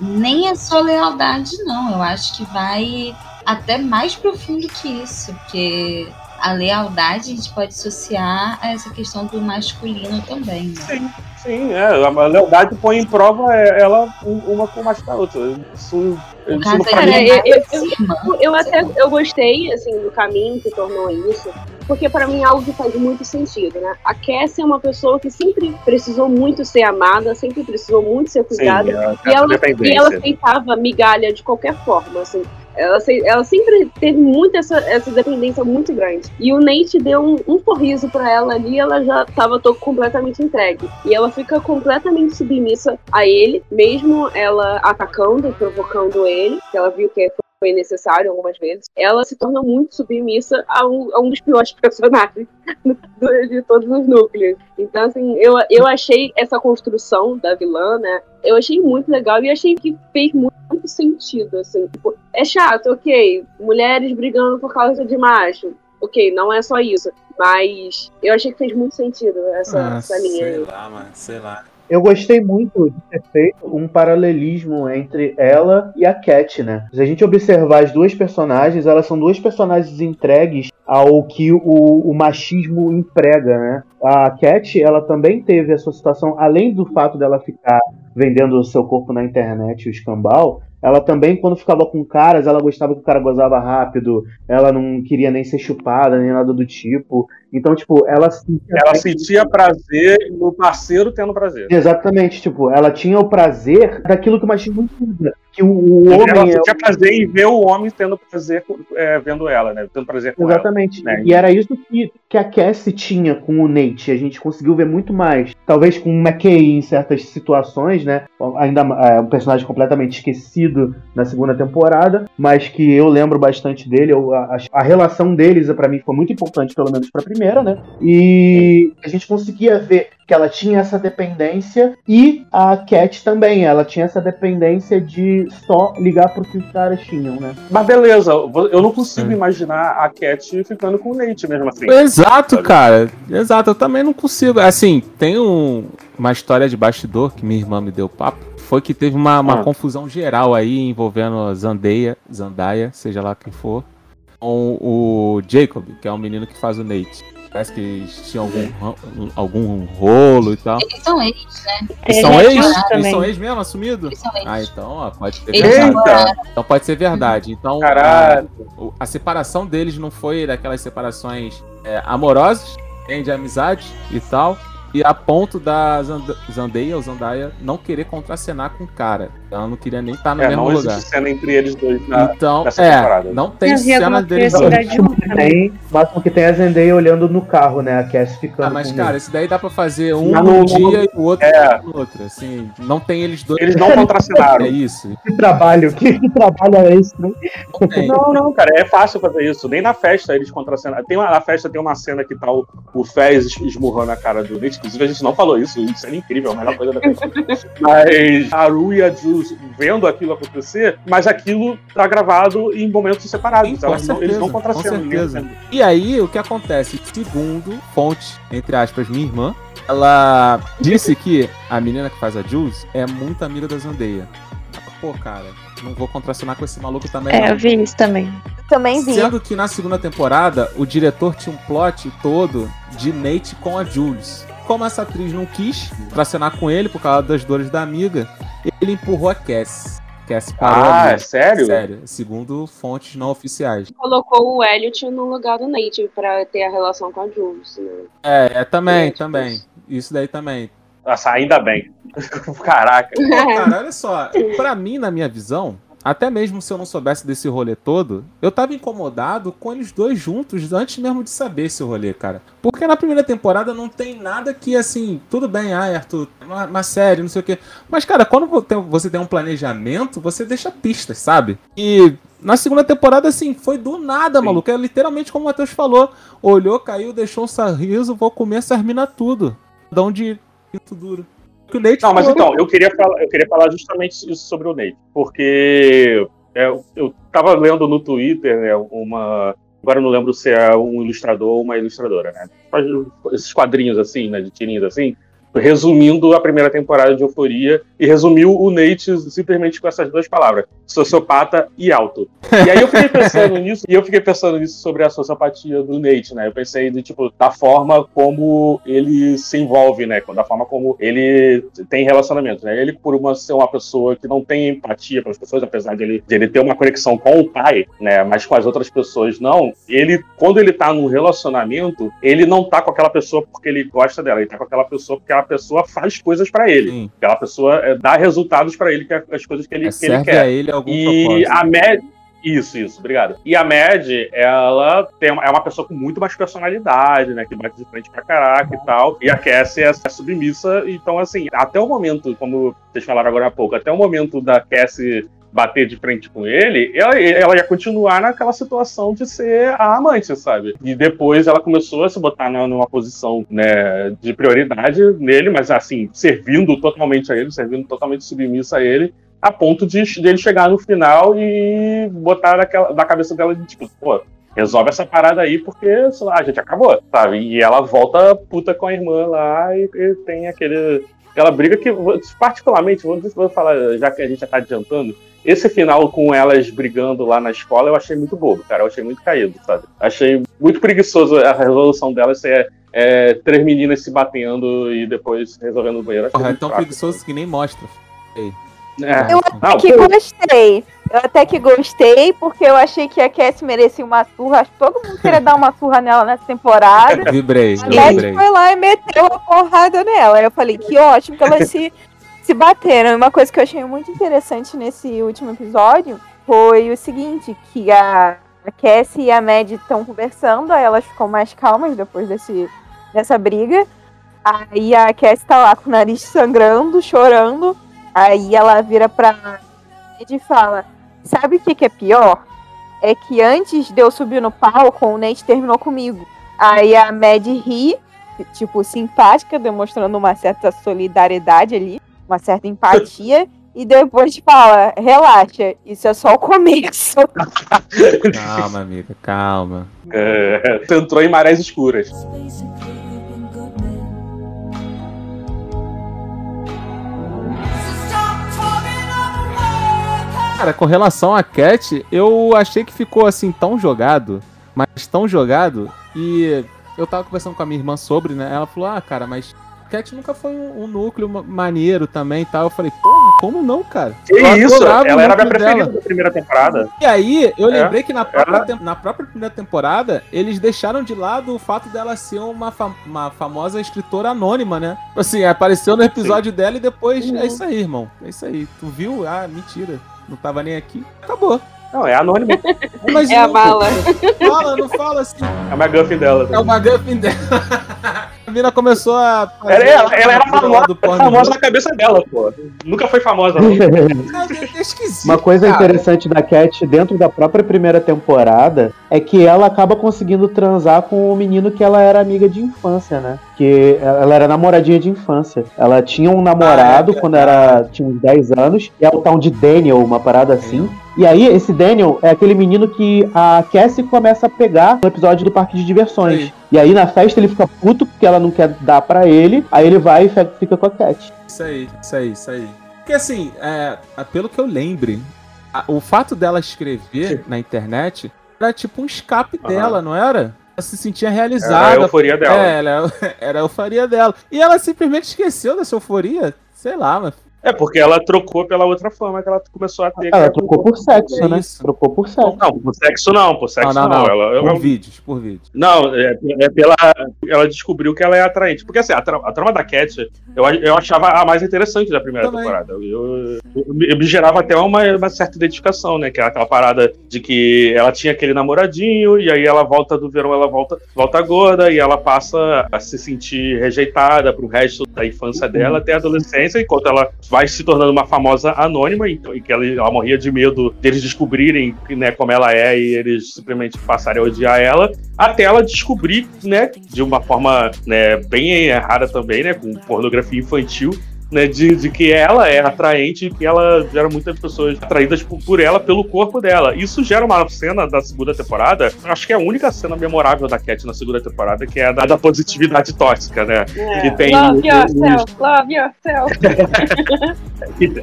Nem é só lealdade, não. Eu acho que vai até mais profundo que isso, porque a lealdade a gente pode associar a essa questão do masculino também. Né? Sim, sim, é. A lealdade põe em prova é, ela uma com mais da outra. Isso, isso cara, eu, eu, eu, eu, até eu gostei assim do caminho que tornou isso, porque para mim é algo que faz muito sentido, né? A Cassie é uma pessoa que sempre precisou muito ser amada, sempre precisou muito ser cuidada, sim, e, ela, e ela aceitava migalha de qualquer forma, assim. Ela, ela sempre teve muito essa, essa dependência muito grande. E o Nate deu um, um sorriso para ela ali, ela já estava completamente entregue. E ela fica completamente submissa a ele, mesmo ela atacando, provocando ele, que ela viu que foi necessário algumas vezes, ela se torna muito submissa a um, a um dos piores personagens de todos os núcleos. Então, assim, eu, eu achei essa construção da vilã, né? Eu achei muito legal e achei que fez muito, muito sentido, assim. Tipo, é chato, ok, mulheres brigando por causa de macho. Ok, não é só isso. Mas eu achei que fez muito sentido essa, ah, essa linha. Sei lá, mano, sei lá. Eu gostei muito de ter feito um paralelismo entre ela e a Cat, né? Se a gente observar as duas personagens, elas são duas personagens entregues ao que o, o machismo emprega, né? A Cat, ela também teve a sua situação, além do fato dela ficar vendendo o seu corpo na internet, o escambau, ela também, quando ficava com caras, ela gostava que o cara gozava rápido, ela não queria nem ser chupada, nem nada do tipo. Então, tipo, ela sentia. Ela sentia prazer no parceiro tendo prazer. Exatamente, tipo, ela tinha o prazer daquilo que o machismo que o, o homem. Ela tinha é... prazer em ver o homem tendo prazer é, vendo ela, né? Tendo prazer com Exatamente. ela. Né? E era isso que, que a Cassie tinha com o Nate. A gente conseguiu ver muito mais. Talvez com o McKay em certas situações, né? Ainda é um personagem completamente esquecido na segunda temporada, mas que eu lembro bastante dele. Eu, a, a, relação deles, para mim, foi muito importante, pelo menos pra primeira, né? E a gente conseguia ver que ela tinha essa dependência e a Cat também, ela tinha essa dependência de só ligar pro que os caras tinham, né? Mas beleza, eu não consigo Sim. imaginar a Cat ficando com o Nate mesmo assim. Exato, sabe? cara. Exato, eu também não consigo. Assim, tem um, uma história de bastidor que minha irmã me deu papo. Foi que teve uma, uma ah. confusão geral aí envolvendo Zandeia, Zandaia, seja lá quem for, com o Jacob, que é o menino que faz o Nate. Parece que eles tinham algum, algum rolo e tal. Eles são ex, né? Eles É, são já ex? tinha Eles também. são ex mesmo, assumido? Eles são ex. Ah, então, ó, pode ser Eles verdade. namoraram. Então pode ser verdade. Então, Caralho. a, a separação deles não foi daquelas separações é, amorosas, nem de amizade e tal. E a ponto da Zand- Zandeia ou Zandaia não querer contracenar com o cara. Ela não queria nem estar no É, mesmo não lugar. existe cena entre eles dois na, Então, nessa é, temporada. não tem Eu cena deles dois. Que tem, o máximo que tem é a Zendaya olhando no carro, né? A Cass ficando Ah, mas com cara, esse daí dá pra fazer um não- dia e o outro É. no outro. Assim, não tem eles dois. Eles não contracenaram. É isso. Que trabalho, que, que trabalho é esse, né? Não tem. Não, não, cara, é fácil fazer isso. Nem na festa eles contracenam. Tem uma, na festa tem uma cena que tá o, o Fez es- esmurrando a cara do Nate. Inclusive, a gente não falou isso. Isso é incrível, a melhor coisa da festa. Mas a Aru e a Jules vendo aquilo acontecer, mas aquilo tá gravado em momentos separados. Sim, com Elas não- eles não certeza, contracenam. com certeza. E aí, o que acontece? Segundo fonte, entre aspas, minha irmã, ela disse que a menina que faz a Jules é muito amiga da Zandeia. Pô, cara, não vou contracenar com esse maluco também. É, eu vi isso também. Também vi. Sendo que na segunda temporada, o diretor tinha um plot todo de Nate com a Jules. Como essa atriz não quis contracenar com ele por causa das dores da amiga, ele empurrou a Cass. Cass parou Ah, ali. é sério? Sério, segundo fontes não oficiais. Colocou o Elliot no lugar do Nate pra ter a relação com a Jules, né? É, é também, É, tipo também. isso. Isso daí também. Nossa, ainda bem. Caraca. Cara, olha só. Pra mim, na minha visão, até mesmo se eu não soubesse desse rolê todo, eu tava incomodado com eles dois juntos antes mesmo de saber esse rolê, cara. Porque na primeira temporada não tem nada que, assim, tudo bem, ai, Arthur, uma, uma série, não sei o quê. Mas, cara, quando você tem um planejamento, você deixa pistas, sabe? E na segunda temporada, assim, foi do nada, Sim. maluco. É literalmente como o Matheus falou. Olhou, caiu, deixou um sorriso, vou comer essas minas tudo. Dá um de pinto duro. Que o Nate Não, mas então, eu queria falar, eu queria falar justamente isso sobre o Nate. Porque é, eu tava lendo no Twitter, né, uma. Agora eu não lembro se é um ilustrador ou uma ilustradora, né? Faz Esses quadrinhos assim, né? De tirinhas assim, resumindo a primeira temporada de Euforia e resumiu o Nate simplesmente com essas duas palavras: sociopata e alto. E aí eu fiquei pensando nisso, e eu fiquei pensando nisso sobre a sociopatia do Nate, né? Eu pensei de, tipo, da forma como ele se envolve, né? Da forma como ele tem relacionamento, né? Ele, por uma, ser uma pessoa que não tem empatia pelas pessoas, apesar de ele, de ele ter uma conexão com o pai, né? Mas com as outras pessoas não, ele, quando ele tá num relacionamento, ele não tá com aquela pessoa porque ele gosta dela, ele tá com aquela pessoa porque aquela pessoa faz coisas pra ele. Sim. Aquela pessoa é, dá resultados pra ele, que é as coisas que ele, É, que ele quer. a ele algum E a Mad. Isso, isso, obrigado. E a Mad, ela tem é uma pessoa com muito mais personalidade, né? Que bate de frente pra caraca e tal. E a Cassie é, é submissa. Então, assim, até o momento, como vocês falaram agora há pouco, até o momento da Cassie bater de frente com ele, ela, ela ia continuar naquela situação de ser a amante, sabe? E depois ela começou a se botar na- numa posição né, de prioridade nele, mas assim, servindo totalmente a ele, servindo totalmente submissa a ele, a ponto de, de ele chegar no final e botar naquela, na cabeça dela de tipo, pô, resolve essa parada aí porque, sei lá, a gente acabou, sabe? E ela volta puta com a irmã lá e, e tem aquele. Aquela briga que, particularmente, vou, vou falar, já que a gente já tá adiantando, esse final com elas brigando lá na escola eu achei muito bobo, cara. Eu achei muito caído, sabe? Achei muito preguiçoso a resolução delas ser é, três meninas se batendo e depois resolvendo o banheiro. Porra, é tão fraco. preguiçoso que nem mostra. Ei. É. Eu até Não, que gostei. Eu até que gostei, porque eu achei que a Cassie merecia uma surra. Acho que todo mundo queria dar uma surra nela nessa temporada. Vibrei, A vibrei. foi lá e meteu a porrada nela. Aí eu falei, que ótimo que elas se, se bateram. Uma coisa que eu achei muito interessante nesse último episódio foi o seguinte, que a, a Cassie e a Mad estão conversando, aí elas ficam mais calmas depois desse, dessa briga. Aí a Cassie tá lá com o nariz sangrando, chorando. Aí ela vira pra Mad e fala: Sabe o que, que é pior? É que antes de eu subir no palco, o Nate terminou comigo. Aí a Mad ri, tipo, simpática, demonstrando uma certa solidariedade ali, uma certa empatia. E depois fala: relaxa, isso é só o começo. Calma, amiga, calma. É, você entrou em marés escuras. Cara, com relação a Cat, eu achei que ficou assim tão jogado, mas tão jogado, e eu tava conversando com a minha irmã sobre, né? Ela falou, ah, cara, mas Cat nunca foi um, um núcleo ma- maneiro também e tal. Eu falei, porra, como não, cara? Que Eu isso? Ela era a minha preferida dela. da primeira temporada. E aí, eu É, lembrei que na própria, ela- na própria primeira temporada, eles deixaram de lado o fato dela ser uma, uma famosa escritora anônima, né? Assim, apareceu no episódio dela e depois. É isso aí, irmão. É isso aí. Tu viu? Ah, mentira. Não tava nem aqui. Acabou. Não, é anônima. Mas É a não, mala. pô. Fala, não fala assim. É uma McGuffin dela. É o McGuffin dela. A mina começou a. Ela, ela, ela era a cultura famosa, do porn famosa na cabeça dela, pô. Nunca foi famosa, não. É esquisito. Uma coisa cara. interessante da Cat dentro da própria primeira temporada é que ela acaba conseguindo transar com o menino que ela era amiga de infância, né? Que ela era namoradinha de infância. Ela tinha um namorado Ah, é quando era tinha uns 10 anos, e é o tal de Daniel, uma parada assim. E aí, esse Daniel é aquele menino que a Cassie começa a pegar no episódio do parque de diversões. Sim. E aí, na festa, ele fica puto porque ela não quer dar pra ele. Aí ele vai e fica com a Cat. Isso aí, isso aí, isso aí. Porque assim, é, pelo que eu lembre, a- o fato dela escrever na internet era tipo um escape Aham. dela, não era? Ela se sentia Era realizada. a euforia dela. É, ela, era a euforia dela. E ela simplesmente esqueceu dessa euforia. Sei lá, mas. É, porque ela trocou pela outra fama que ela começou a ter. que Ela trocou por- por sexo, É né? isso. Trocou por sexo. Não, por sexo não, por sexo não, não. não, não. Ela, por ela- vídeos, por vídeos. Não, é, é pela. Ela descobriu que ela é atraente. Porque assim, a, tra- a trama da Cat, eu, eu achava a mais interessante da primeira Também. temporada. Eu, eu, eu me- eu me gerava até uma, uma certa identificação, né? Que é aquela parada de que ela tinha aquele namoradinho, e aí ela volta do verão, ela volta, volta gorda, e ela passa a se sentir rejeitada pro resto da infância dela até a adolescência, enquanto ela vai se tornando uma famosa anônima, então, e que ela, ela morria de medo deles descobrirem né, como ela é e eles simplesmente passarem a odiar ela até ela descobrir, né, de uma forma né, bem errada também, né, com pornografia infantil, né, de, de que ela é atraente e que ela gera muitas pessoas atraídas por, por ela pelo corpo dela. Isso gera uma cena da segunda temporada, acho que é a única cena memorável da Cat na segunda temporada, que é a da, da positividade tóxica, né? Que tem Love yourself, love yourself.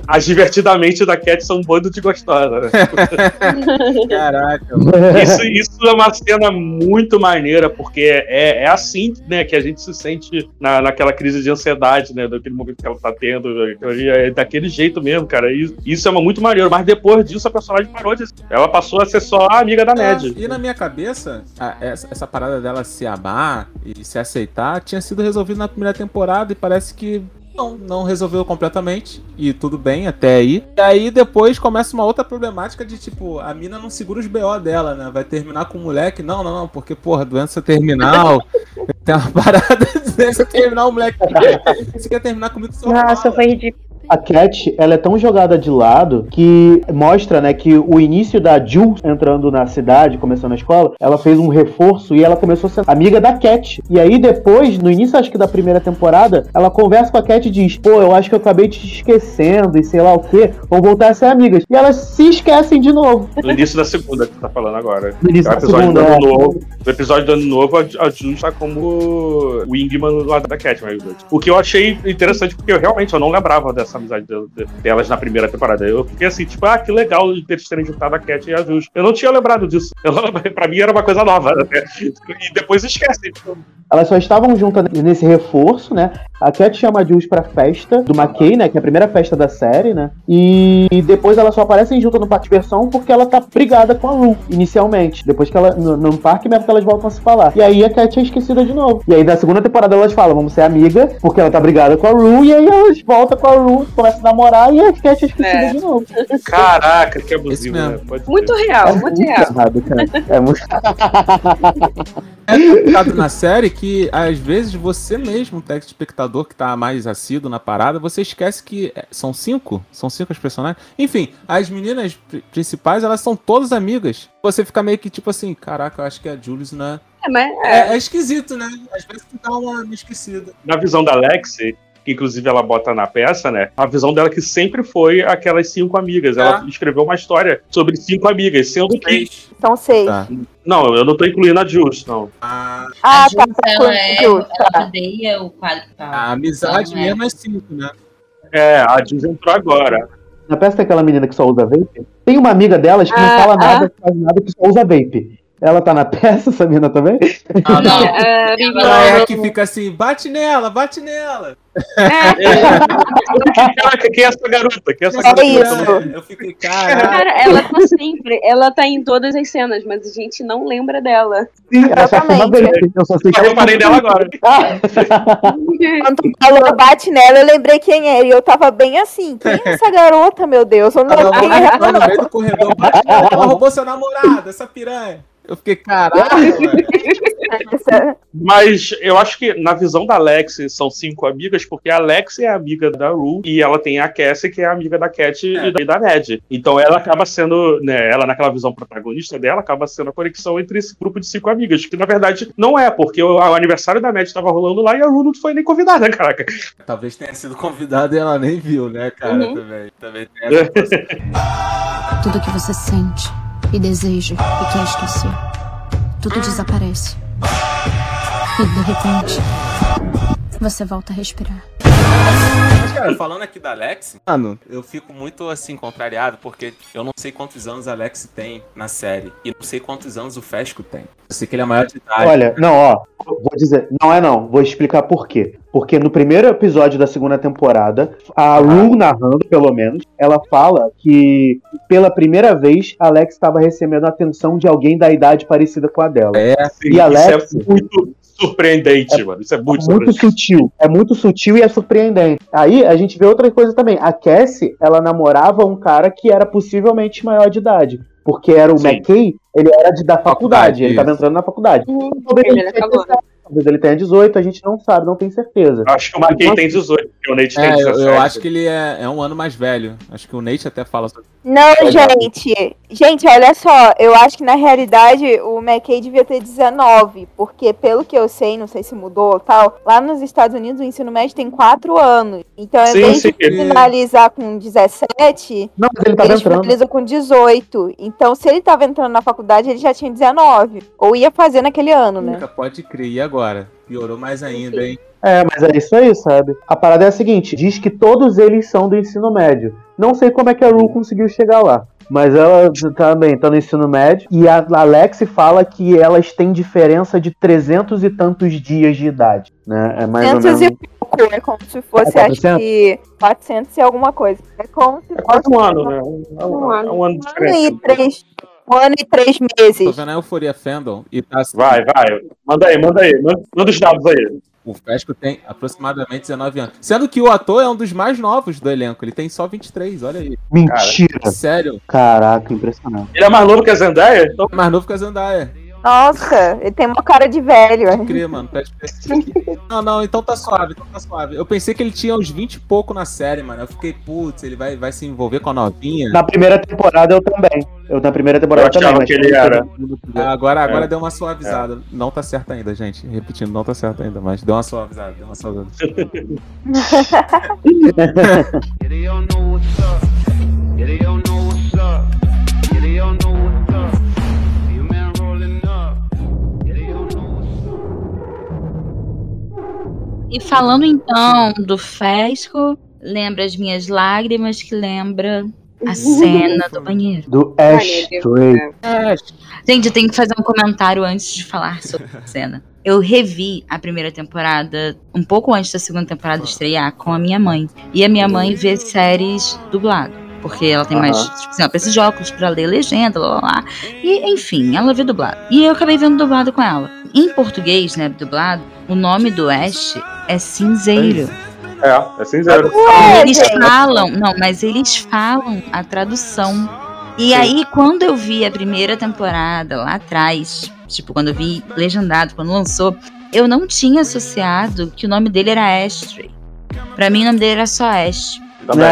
as divertidamente da Cat são um bando de gostosa, né? Caraca. Isso, isso é uma cena muito maneira, porque é, é assim né, que a gente se sente na, naquela crise de ansiedade, né? Daquele momento que ela tá tendo. É daquele jeito mesmo, cara. E Isso é muito maneiro. Mas depois disso, a personagem parou de. Ela passou a ser só a amiga da Ned. É, e na minha cabeça, a- essa, essa parada dela se amar e se aceitar tinha sido resolvido na primeira temporada e parece que não, não resolveu completamente. E tudo bem até aí. E aí depois começa uma outra problemática de tipo, a mina não segura os BO dela, né? Vai terminar com o moleque. Não, não, não, porque, porra, doença terminal. tem uma parada de doença terminal, o moleque. Você quer terminar comigo? Nossa, foi ridículo. A Cat, ela é tão jogada de lado que mostra, né, que o início da Jules entrando na cidade, começando a escola, ela fez um reforço e ela começou a ser amiga da Cat. E aí depois, no início acho que da primeira temporada, ela conversa com a Cat e diz: "Pô, eu acho que eu acabei te esquecendo e sei lá o quê, vamos voltar a ser amigas". E elas se esquecem de novo. No início da segunda que tu tá falando agora. No início É o da episódio segunda, do ano é. novo. No episódio do ano novo, a, June tá como Wingman do lado da Cat. Mas, o que eu achei interessante, porque eu realmente eu não lembrava dessa amizade de- de- delas na primeira temporada. Eu fiquei assim, tipo, ah, que legal de eles terem juntado a Cat e a Jules. Eu não tinha lembrado disso. Eu, pra mim era uma coisa nova. né? E depois esquece. Elas só estavam juntas nesse reforço, né? A Cat chama a Jules pra festa do McKay, né? Que é a primeira festa da série, né? E depois elas só aparecem juntas no parque de porque ela tá brigada com a Ru, inicialmente. Depois que ela. No, no parque mesmo que elas voltam a se falar. E aí a Cat é esquecida de novo. E aí na segunda temporada elas falam, vamos ser amiga, porque ela tá brigada com a Ru, e aí elas voltam com a Ru, começam a namorar e a Cat é esquecida É. de novo. Caraca, que abusivo, né? Muito ser. real, É muito muito real. errado, cara. É muito. É complicado na série que, às vezes, você mesmo, o telespectador que tá mais assíduo na parada, você esquece que é, são cinco? São cinco as personagens? Enfim, as meninas pri- principais, elas são todas amigas. Você fica meio que tipo assim, caraca, eu acho que a Julius, né? É, mas é. É, é esquisito, né? Às vezes tu dá uma uma esquecida. Na visão da Lexi, que inclusive ela bota na peça, né? A visão dela que sempre foi aquelas cinco amigas. Ela escreveu uma história sobre cinco amigas, sendo que. São seis. Tá. Não, eu não tô incluindo a Jules, não. A, Ah, a tá. Jules, tá ela, é, ela tá. odeia o quadro que tá. a amizade Não, é. mesmo é cinco, né? É, a Jules entrou agora. Na peça tem aquela menina que só usa vape. Tem uma amiga delas que não Ah, fala ah. nada, que faz nada, que só usa vape. Ela tá na peça, essa mina também? Ah, não. É, Ela é a que fica assim, bate nela, bate nela. Caraca, quem é essa garota? Quem é essa É garota? isso. Eu fiquei, cara. Cara, ela tá sempre, ela tá em todas as cenas, mas a gente não lembra dela. Sim, Exatamente. Eu só sei que Eu reparei nela agora. Ah, Quando tu falou bate nela, eu lembrei quem era. E eu tava bem assim. Quem é essa garota, meu Deus? Eu não Ela quem é ela no meio do corredor, bate nela, ela roubou seu namorado, essa piranha. Eu fiquei, caralho? Mas eu acho que na visão da Alex são cinco amigas, porque a Alex é amiga da Rue e ela tem a Cassie, que é amiga da Cat e da- e da Ned. Então ela acaba sendo, né, ela naquela visão protagonista dela, acaba sendo a conexão entre esse grupo de cinco amigas, que na verdade não é, porque o, o aniversário da Ned estava rolando lá e a Rue não foi nem convidada, caraca. Talvez tenha sido convidado e ela nem viu, né, cara? Uhum. Também, também tem essa. Tudo que você sente e deseja e quer esquecer. Tudo desaparece. E de repente, você volta a respirar. Mas, cara, falando aqui da Alex, Mano, eu fico muito assim, contrariado, porque eu não sei quantos anos a Alex tem na série. E não sei quantos anos o Fesco tem. Eu sei que ele é maior de idade. Olha, não, ó, vou dizer, não é não, vou explicar por quê. Porque no primeiro episódio da segunda temporada, a Rue narrando, pelo menos, ela fala que pela primeira vez Alex estava recebendo a atenção de alguém da idade parecida com a dela. é. E Alex- Isso é muito surpreendente, mano. Isso é muito, muito surpreendente. sutil, é muito sutil e é surpreendente. Aí a gente vê outra coisa também. A Cassie, ela namorava um cara que era possivelmente maior de idade. Porque era o Sim. McKay, ele era de, da faculdade, Faculdade, ele tava isso. entrando na faculdade. Talvez Ele ele, acabou, tenha 17, talvez ele tenha 18, a gente não sabe, não tem certeza. Acho que o McKay tem 18, porque o Nate tem É, eu, 17. eu acho que ele é, é um ano mais velho. Acho que o Nate até fala sobre Não, gente. Gente, olha só. Eu acho que na realidade o McKay devia ter 19. Porque, pelo que eu sei, não sei se mudou ou tal, lá nos Estados Unidos o ensino médio tem 4 anos. Então, ao Sim, invés sim. de finalizar com 17, Não, mas ele tava eles entrando. finalizam com 18. Então, se ele tava entrando na faculdade, ele já tinha 19. Ou ia fazer naquele ano, né? Nunca pode crer. E agora? Piorou mais ainda, hein? É, mas é isso aí, sabe? A parada é a seguinte: diz que todos eles são do ensino médio. Não sei como é que a Ru conseguiu chegar lá. Mas ela também tá no ensino médio. E a Alex fala que elas têm diferença de 300 e tantos dias de idade. Né? É mais ou 400 menos. e pouco. É como se fosse, É acho 400? que 400 e alguma coisa. É como se É quase fosse um ano, né? Um, um, é um ano de um ano e três, um ano e três Tô meses. vendo a Euforia Fandom e tá assim. Vai, vai. Manda aí, manda aí. Manda, manda os dados aí. O Fesco tem aproximadamente 19 anos. Sendo que o ator é um dos mais novos do elenco. Ele tem só 23, olha aí. Mentira! Sério, Caraca, impressionante. Ele é mais novo que a Zendaya? Então, é mais novo que a Zendaya. Nossa, ele tem uma cara de velho. Pode crer, mano. Não, não, então tá suave, então tá suave. Eu pensei que ele tinha uns 20 e pouco na série, mano. Eu fiquei, putz, ele vai, vai se envolver com a novinha. Na primeira temporada eu também. Eu na primeira temporada Eu também. mas que ele era. Ah, Agora, agora É. deu uma suavizada. Não tá certo ainda, gente. Repetindo, não tá certo ainda, mas deu uma suavizada, deu uma suavizada. E falando então do Fesco, lembra as minhas lágrimas, que lembra a cena do banheiro. Do Ashtray. Gente, eu tenho que fazer um comentário antes de falar sobre a cena. Eu revi a primeira temporada um pouco antes da segunda temporada estrear com a minha mãe. E a minha mãe vê séries dublado. Porque ela tem mais. Tipo assim, ela precisa de óculos pra ler legenda, lá, lá, lá. E, enfim, ela vê dublado. E eu acabei vendo dublado com ela. Em português, né, dublado, o nome do Ash é Cinzeiro. É, é cinzeiro. Ué, eles falam, não, mas eles falam a tradução. E aí, quando eu vi a primeira temporada lá atrás, tipo, quando eu vi legendado, quando lançou, eu não tinha associado que o nome dele era Ashtray. Pra mim, o nome dele era só Ash. Também.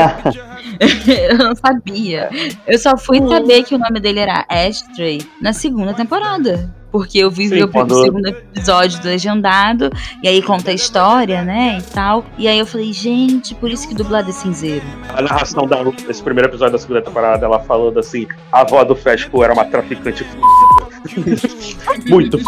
eu não sabia. Eu só fui saber que o nome dele era Ashtray na segunda temporada. Porque eu vi Sim, o quando- segundo episódio do Legendado, e aí conta a história, né, e tal. E aí eu falei, gente, por isso que dublado é cinzeiro. A narração da Ru, nesse primeiro episódio da segunda temporada, ela falando assim: a avó do Fesco era uma traficante f***. Muito O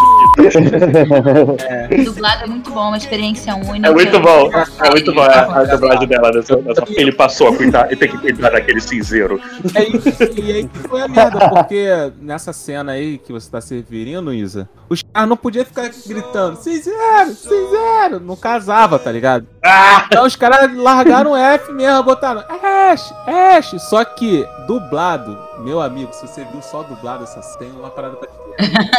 dublado é muito bom, uma experiência única. É muito bom, é muito bom a, a dublagem dela, dessa, dessa que ele passou a cuidar e tem que cuidar daquele cinzeiro. É isso, e aí que foi a merda, porque nessa cena aí que você tá se referindo, Isa, os caras não podiam ficar gritando 6-0, 6-0, não casava, tá ligado? Ah! Então os caras largaram o F mesmo, botaram Ash, Ash, só que dublado, meu amigo, se você viu só dublado essa tem uma parada pra dizer.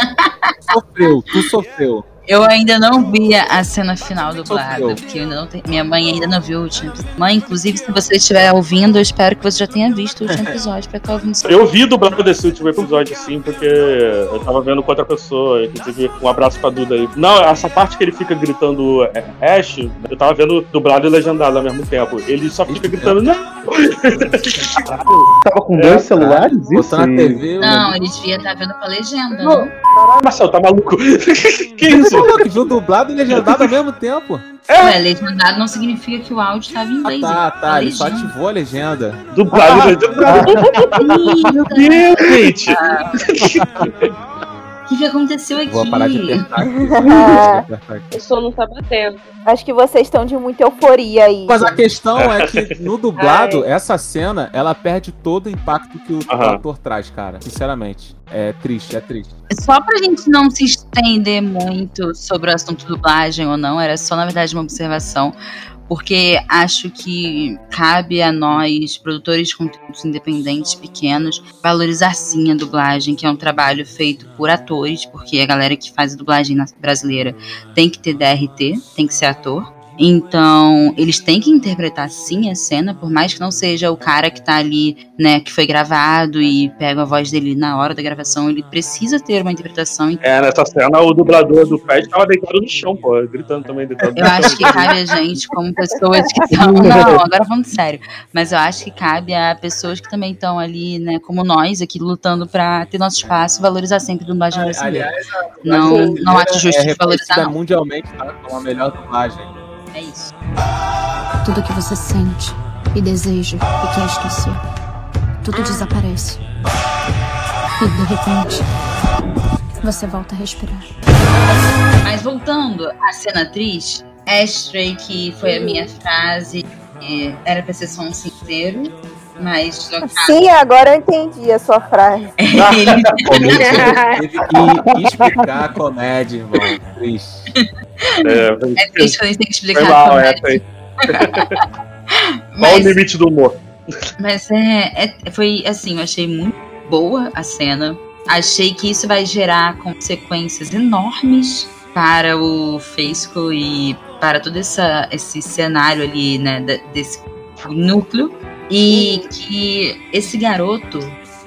sofreu, tu sofreu. Eu ainda não vi a cena final dublada, porque ainda não tenho- minha mãe ainda não viu o último episódio. Mãe, inclusive, se você estiver ouvindo, eu espero que você já tenha visto o último episódio pra estar ouvindo isso. Eu vi dublado desse último episódio, sim, porque eu tava vendo com outra pessoa. Inclusive, um abraço pra Duda aí. Não, essa parte que ele fica gritando é, Ash, eu tava vendo dublado e legendado ao mesmo tempo. Ele só fica gritando, não! Tava com dois celulares? Isso? Botou na TV. Não, ele devia estar vendo com a legenda, não? Marcel, tá maluco? que Ele isso? que viu dublado e legendado ao mesmo tempo. Ué, legendado não significa que o áudio estava em inglês. Tá, tá, ele só ativou a legenda. Dublado e legendado. Meu Deus, gente! O que, que aconteceu aqui? Vou parar de apertar aqui. O som não tá batendo. Acho que vocês estão de muita euforia aí. Mas a questão é que no dublado, essa cena, ela perde todo o impacto que o Aham. ator traz, cara. Sinceramente. É triste, é triste. Só pra gente não se estender muito sobre o assunto dublagem ou não, era só, na verdade, uma observação. Porque acho que cabe a nós, produtores de conteúdos independentes pequenos, valorizar sim a dublagem, que é um trabalho feito por atores, porque a galera que faz a dublagem brasileira tem que ter DRT, tem que ser ator. Então, eles têm que interpretar sim a cena, por mais que não seja o cara que tá ali, né, que foi gravado e pega a voz dele na hora da gravação, ele precisa ter uma interpretação. É, nessa cena o dublador do Fed tava deitado no chão, pô, gritando também, deitado Eu acho que cabe a gente, como pessoas que estão. Não, agora falando sério. Mas eu acho que cabe a pessoas que também estão ali, né, como nós, aqui lutando pra ter nosso espaço, valorizar sempre a dublagem brasileira. Aliás, a Não, dublagem não acho justo é de valorizar, não. mundialmente tá, como a melhor dublagem. É isso. Tudo que você sente e deseja e quer esquecer, tudo desaparece. E de repente, você volta a respirar. Mas voltando à cena triste, Ashtray, que foi a minha frase, é, era pra ser só um cinzeiro, trocado. Sim, agora eu entendi a sua frase. ele Teve que explicar a comédia, irmão. Triste. É, É triste quando a gente tem que explicar Foi mal, como é, é. foi. Qual o Mas, limite do humor? mas é, é- foi assim, eu achei muito boa a cena. Achei que isso vai gerar consequências enormes para o Feisco e para todo essa, esse cenário ali, né, desse núcleo. E que esse garoto,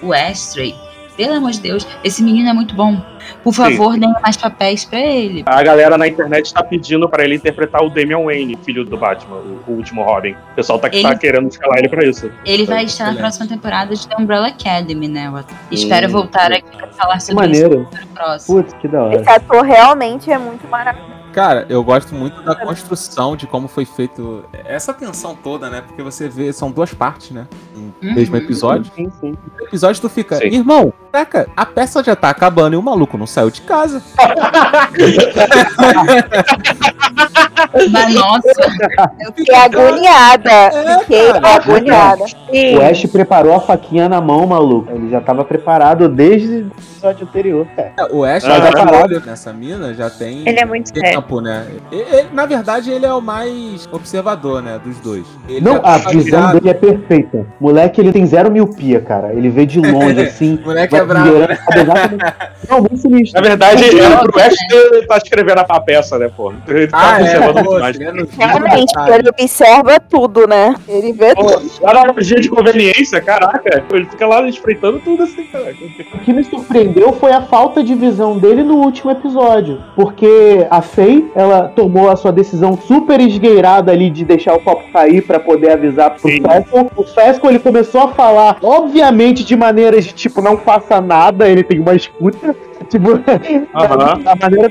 o Astray, pelo amor de Deus, esse menino é muito bom. Por favor, deem mais papéis pra ele. A galera na internet tá pedindo pra ele interpretar o Damian Wayne, filho do Batman, o, o último Robin. O pessoal tá, Ele- tá querendo escalar ele pra isso. Ele vai estar na próxima temporada de The Umbrella Academy, né? Eu espero Hum, voltar aqui pra falar Que sobre isso maneiro. no próximo. Putz, que da hora. Esse ator realmente é muito maravilhoso. Cara, eu gosto muito da construção de como foi feito. Essa tensão toda, né? Porque você vê, são duas partes, né? No Uhum. mesmo episódio. Sim, sim. No episódio tu fica, Sim. irmão, caraca, a peça já tá acabando e o maluco não saiu de casa. Mas nossa, Eu fiquei agoniada. Fiquei agoniada. O Ash preparou a faquinha na mão, maluco. Ele já tava preparado desde o episódio anterior. É. É, O Ash Ah, já olho nessa mina, já tem Ele é muito sério. tempo, né? E- e- na verdade, ele é o mais observador, né? Dos dois. Ele Não, já tá a visão dele é perfeita. Moleque, ele tem zero miopia, cara. Ele vê de longe, assim. Moleque é bravo, né? a Não, muito sinistro. Na verdade, era pro West ele tá escrevendo a peça, né, pô? Ele tá Ah, é, é Realmente, ele observa tudo, né? Ele vê Pô, tudo. lá na lojinha de conveniência, caraca, ele fica lá espreitando tudo assim, cara. O que me surpreendeu foi a falta de visão dele no último episódio. Porque a Faye, ela tomou a sua decisão super esgueirada ali de deixar o copo cair pra poder avisar pro Sim. Fesco. O Fesco, ele começou a falar, obviamente, de maneiras de tipo, não faça nada, ele tem uma escuta. Tipo, da maneira.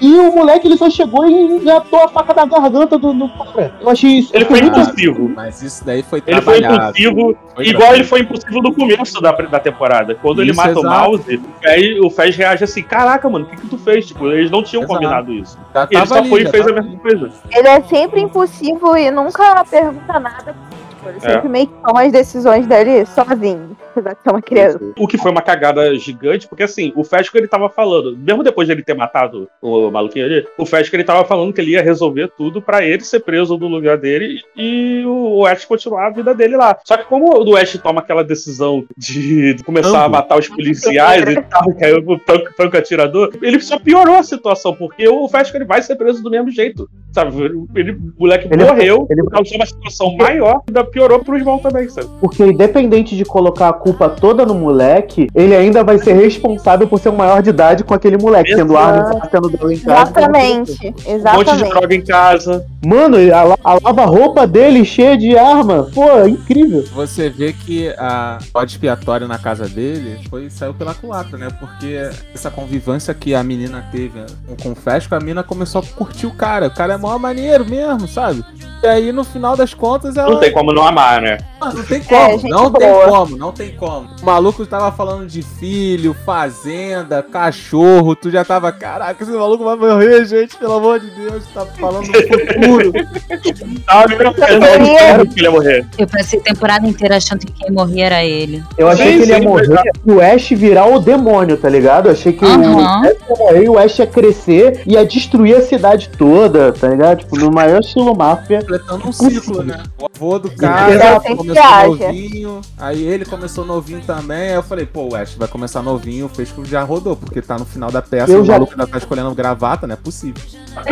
E o moleque ele só chegou e engatou a faca da garganta do, do cara. Eu achei isso. Ele foi impulsivo. Mas isso daí foi Ele foi impulsivo, Foi igual trabalhado. ele foi impulsivo no começo da, da temporada. Quando ele Isso, mata o mouse, aí o Fez reage assim: Caraca, mano, o que, que tu fez? Tipo, eles não tinham Exato. combinado isso. Já Ele só ali, foi e fez a mesma coisa. Ele é sempre impulsivo e nunca pergunta nada. Tipo, ele É. sempre meio que toma as decisões dele sozinho, apesar de ser uma criança. O que foi uma cagada gigante, porque assim, o Fesco ele tava falando, mesmo depois de ele ter matado o maluquinho ali, o Fesco ele tava falando que ele ia resolver tudo pra ele ser preso no lugar dele e o Ash continuar a vida dele lá. Só que como o Ash toma aquela decisão de começar a Ambos. matar os policiais e tal, que é o tanque, tanque atirador, ele só piorou a situação, porque o Fesco ele vai ser preso do mesmo jeito. Sabe, ele, o moleque Ele- morreu, ele- causou uma situação maior, ainda piorou pro irmão também, sabe? Porque independente de colocar a culpa toda no moleque, ele ainda vai ser responsável por ser um maior de idade com aquele moleque, tendo Exato. arma, tendo droga em casa. Exatamente, Um monte de exatamente. droga em casa. Mano, a, a lava-roupa dele cheia de arma. Pô, é incrível. Você vê que a bode expiatório na casa dele foi, saiu pela culatra, né? Porque essa convivência que a menina teve com, o Fesco, a menina começou a curtir o cara. O cara é mó maneiro mesmo, sabe? E aí, no final das contas, ela. Não tem como não amar, né? Ah, não tem como, gente não tem boa. como, não tem como. O maluco tava falando de filho, fazenda, cachorro, tu já tava, caraca, esse maluco vai morrer, gente, pelo amor de Deus, tá falando no futuro. Ah, eu não quero que ele ia morrer. Eu passei a temporada inteira achando que quem morria era ele. Eu achei Sim, que ele ia sim, morrer e o Ash virar o demônio, tá ligado? Eu achei que Aham. o Ash ia morrer e o Ash ia crescer e ia destruir a cidade toda, tá ligado? Tipo, no maior estilo máfia. completando um ciclo, né? O avô do cara sempre começou novinho, aí ele começou novinho também, aí eu falei, pô, o Ash vai começar novinho, o Fesco já rodou, porque tá no final da peça Eu o já- maluco ainda tá escolhendo gravata, não é possível.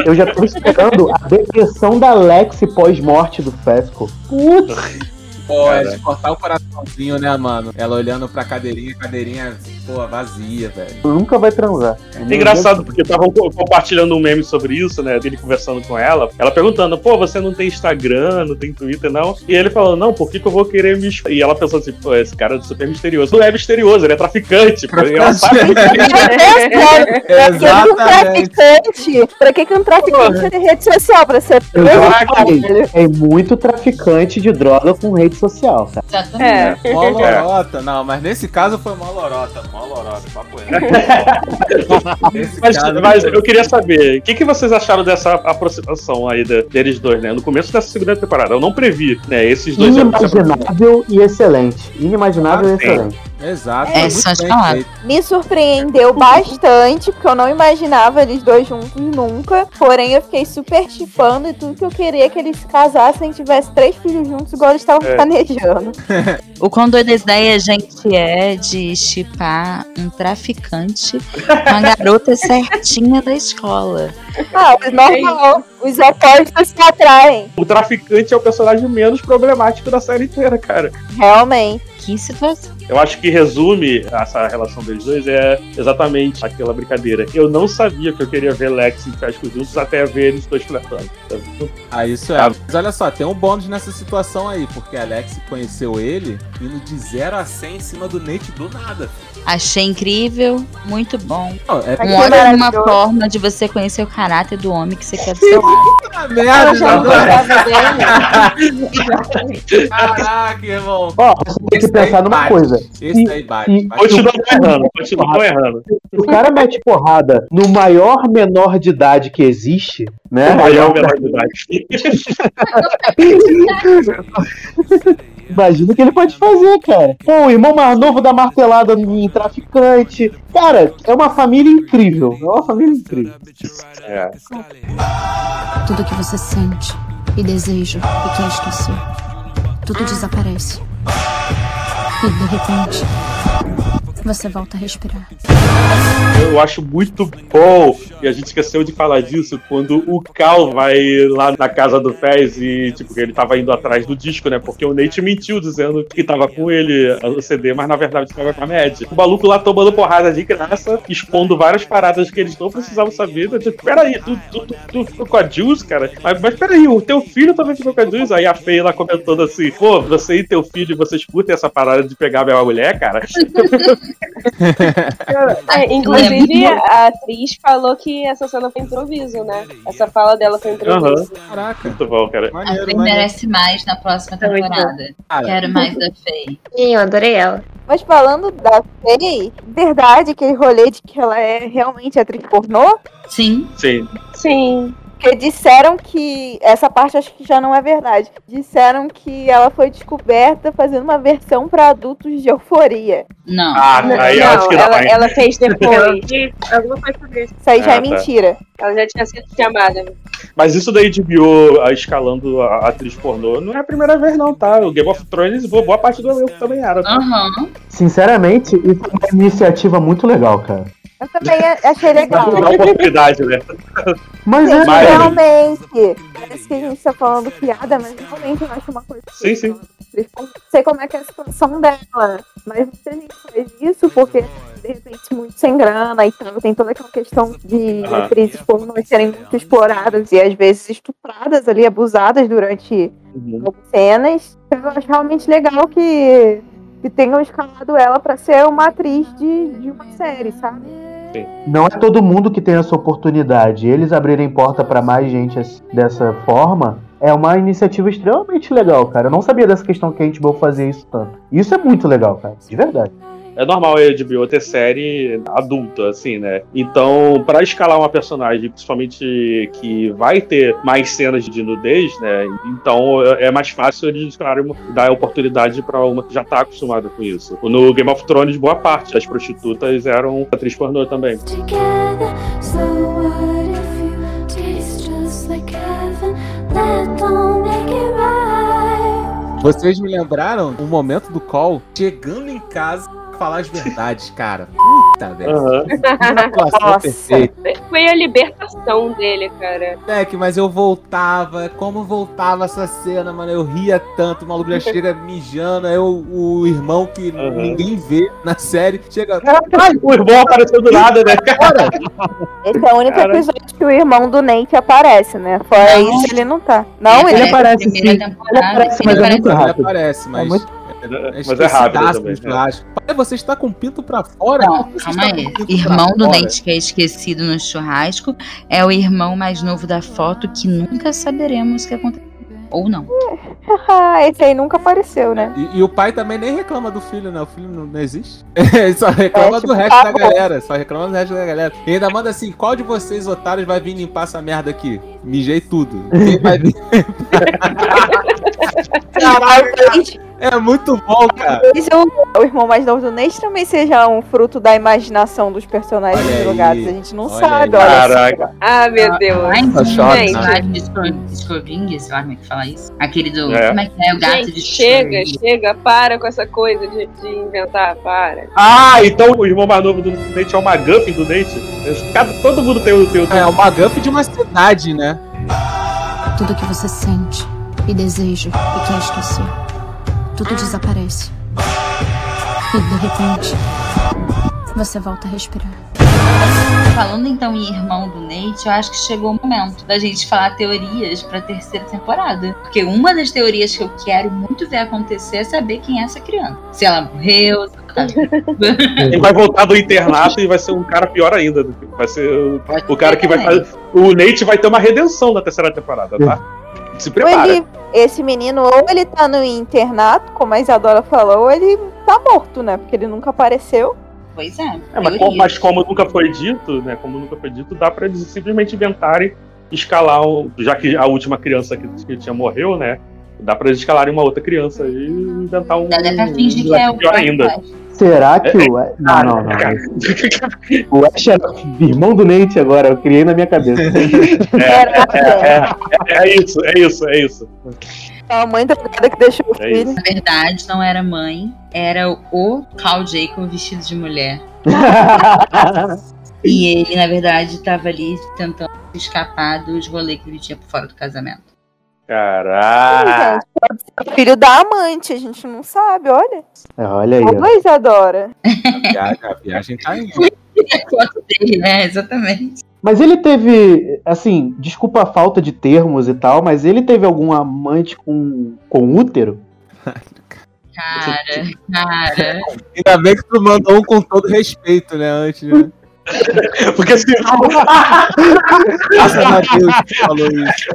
Eu já tô esperando a depressão da Lexi pós-morte do Fesco. Putz, Pô, é Cara. de cortar o coraçãozinho, né, mano? Ela olhando pra cadeirinha, cadeirinha, pô, vazia, velho. nunca vai transar. É engraçado porque estavam co- compartilhando um meme sobre isso, né? Dele conversando com ela. Ela perguntando, pô, você não tem Instagram, não tem Twitter, não? E ele falando, não, por que, que eu vou querer me. expor?" E ela pensando assim, pô, esse cara é super misterioso. Não é misterioso, ele é traficante. Pô, e ela sabe que Pra que que um traficante? Pra que que um traficante tem rede social? Pra ser é muito traficante de droga com rede social, cara. Exatamente. É. Mó lorota, não, mas nesse caso foi mó lorota, mó lorota, papo Mas, caso, mas eu queria saber, o que, que vocês acharam dessa aproximação aí de- deles dois, né? No começo dessa segunda temporada. Eu não previ, né? Esses dois. Inimaginável e excelente. Inimaginável Ah, e sim. excelente. Exato, É, só te bem falar. feito. Me surpreendeu bastante, porque eu não imaginava eles dois juntos nunca. Porém, eu fiquei super chipando e tudo que eu queria é que eles se casassem e tivessem três filhos juntos, igual eles estavam É. planejando. O quão doida ideia, gente, é de chipar um traficante com a garota certinha da escola. Ah, o normal. Os opostos se atraem. O traficante é o personagem menos problemático da série inteira, cara. Realmente. Que situação. Eu acho que resume essa relação deles dois é exatamente aquela brincadeira. Eu não sabia que eu queria ver Lex e Fesco juntos até ver eles dois flertando. Ah, isso é. Mas olha só, tem um bônus nessa situação aí, porque a Alex conheceu ele indo de 0 a 100 em cima do Nate do nada. Achei incrível, muito bom. Não, é Um ótima forma de você conhecer o caráter do homem que você quer do seu lado. puta merda, Eu já não. gostava dele. Caraca, irmão. Ó, você tem que pensar numa bate. Esse daí bate. e- bate. Continua errando, continua errando. Se o cara mete porrada no maior menor de idade que existe, né? O maior menor de idade. Imagina o que ele pode fazer, cara. Pô, o irmão mais novo da martelada em traficante. Cara, é uma família incrível. É uma família incrível. É. Tudo que você sente e deseja e quer esquecer. Tudo desaparece. E de repente, você volta a respirar. Eu acho muito bom, e a gente esqueceu de falar disso, quando o Cal vai lá na casa do Fez e, tipo, ele tava indo atrás do disco, né? Porque o Nate mentiu dizendo que tava com ele o CD, mas na verdade tava com a Mad. O maluco lá tomando porrada de graça, expondo várias paradas que eles não precisavam saber. Eu, Tipo, peraí, tu, tu, tu, tu ficou com a Jules, cara? Mas, mas peraí, o teu filho também ficou com a Jules? Aí a Fei lá comentando assim, pô, você e teu filho, vocês curtem essa parada de pegar minha mulher, cara? É, inclusive, a atriz falou que essa cena foi improviso, né? Essa fala dela foi improviso. Caraca. Muito bom, cara. A Faye merece mais na próxima temporada. Quero mais da Faye. Sim, eu adorei ela. Mas falando da Faye, verdade aquele rolê de que ela é realmente atriz pornô? Sim. Sim. Sim. Porque disseram que. Essa parte acho que já não é verdade. Disseram que ela foi descoberta fazendo uma versão pra adultos de euforia. Não. Ah, Não, aí eu não, acho que não, ela, hein? ela fez depois. Alguma coisa sobre isso. Isso aí já Ah, é tá. mentira. Ela já tinha sido chamada. Mas isso daí de Bio a- escalando a atriz pornô não é a primeira vez, não, tá? O Game of Thrones, boa boa parte do elenco também era. tá? Aham. Sinceramente, isso é uma iniciativa muito legal, cara. Eu também achei legal. Dá oportunidade, né? Mas é. Mas- realmente. Parece que a gente tá falando piada, mas realmente eu acho uma coisa. Sim, sim. Não sei como é que é a situação dela. Mas muita gente faz isso porque, de repente, muito sem grana e tal. Tem toda aquela questão de Aham. atrizes pornôs serem muito exploradas e às vezes estupradas ali, abusadas durante Uhum. cenas. Então, eu acho realmente legal que, que tenham escalado ela pra ser uma atriz de, de uma série, sabe? Não é todo mundo que tem essa oportunidade. Eles abrirem porta pra mais gente dessa forma é uma iniciativa extremamente legal, cara. Eu não sabia dessa questão que a HBO fazia isso tanto. Isso é muito legal, cara. De verdade. É normal a HBO ter série adulta, assim, né? Então, pra escalar uma personagem, principalmente que vai ter mais cenas de nudez, né? Então é é mais fácil eles, claro, dar oportunidade pra uma que já tá acostumada com isso. No Game of Thrones, boa parte das prostitutas eram atriz pornô também. together. So what if you taste just like heaven? That don't make it right. Vocês me lembraram o momento do call Chegando em casa, falar as verdades, cara. Puta, velho. Que Nossa. perfeita. Foi a libertação dele, cara. Moleque, mas eu voltava, como voltava essa cena, mano, eu ria tanto, o maluco já chega mijando, aí o, o irmão que Aham. ninguém vê na série, chega, Ai, o irmão apareceu do nada, né? cara, Esse é o único Cara. episódio que o irmão do Nate aparece, né? Fora Não. isso, ele não tá. Não, ele Ele aparece, na primeira sim. temporada. Ele aparece, Ele mas é aparece- muito ele rápido. aparece, mas... É muito- Mas é rápido esquecidaço também. do né? churrasco. Pai, você está com o pinto pra fora? Não, calma aí. Irmão do fora? Nate que é esquecido no churrasco é o irmão mais novo da foto que nunca saberemos o que aconteceu. Ou não. Ah, esse aí nunca apareceu, né? E, e o pai também nem reclama do filho, né? O filho não, não existe. Ele só reclama É, do tipo, resto ah, da bom. galera. Só reclama do resto da galera. E ainda manda assim: qual de vocês, otários, vai vir limpar essa merda aqui? Mijei tudo. Quem vai vir? Caralho, cara. É muito bom, cara. Talvez o, o irmão mais novo do Nate também seja um fruto da imaginação dos personagens Olha aí, jogados. A gente não olha sabe, aí. olha Caraca. Ah, meu Deus. Ai, Tá chato, Gente. personagem de Scro- Scroving, sei lá como é que fala isso. Aquele do. É. Como é que é? O gato Gente, de chega, chega, para com essa coisa de, de inventar, para. Ah, então o irmão mais novo do Nate é o McGuffin do Nate? Cada, todo mundo tem o teu. É uma Guff de uma cidade, né? Tudo que você sente e deseja e quer esquecer, tudo desaparece. E de repente, você volta a respirar. Falando então em irmão do Nate, eu acho que chegou o momento da gente falar teorias pra terceira temporada. Porque uma das teorias que eu quero muito ver acontecer é saber quem é essa criança. Se ela morreu, se ela tá Ele vai voltar do internato e vai ser um cara pior ainda. Vai ser o, o cara que vai fazer. O Nate vai ter uma redenção na terceira temporada, tá? Se prepara. ele, esse menino, ou ele tá no internato, como a Isadora falou, ou ele tá morto, né? Porque ele nunca apareceu. Pois é. É, mas, como, mas como nunca foi dito, né? Como nunca foi dito, dá pra eles simplesmente inventarem escalar, um, já que a última criança que, que tinha morreu, né? Dá pra eles escalarem uma outra criança e inventar um. Dá até pra fingir que moleque é o pior ainda. Será que o. Não, não, não. Cara, O Ash é irmão do Nate agora, eu criei na minha cabeça. Era é, é, é isso, é isso, é isso. a mãe da que deixou o É filho. Na verdade, não era mãe, era o Carl Jacob vestido de mulher. E ele, na verdade, tava ali tentando escapar dos rolês que ele tinha por fora do casamento. Caraca. Gente, pode ser o filho da amante, a gente não sabe, olha. É, olha aí. ó. Ô, Isadora. A viagem, a viagem tá indo. A foto dele, né? Exatamente. Mas ele teve, assim, desculpa a falta de termos e tal, mas ele teve algum amante com, com útero? Cara, cara. Ainda bem que tu mandou um com todo respeito, né? Antes, né? Porque assim. Graças a Deus que falou isso.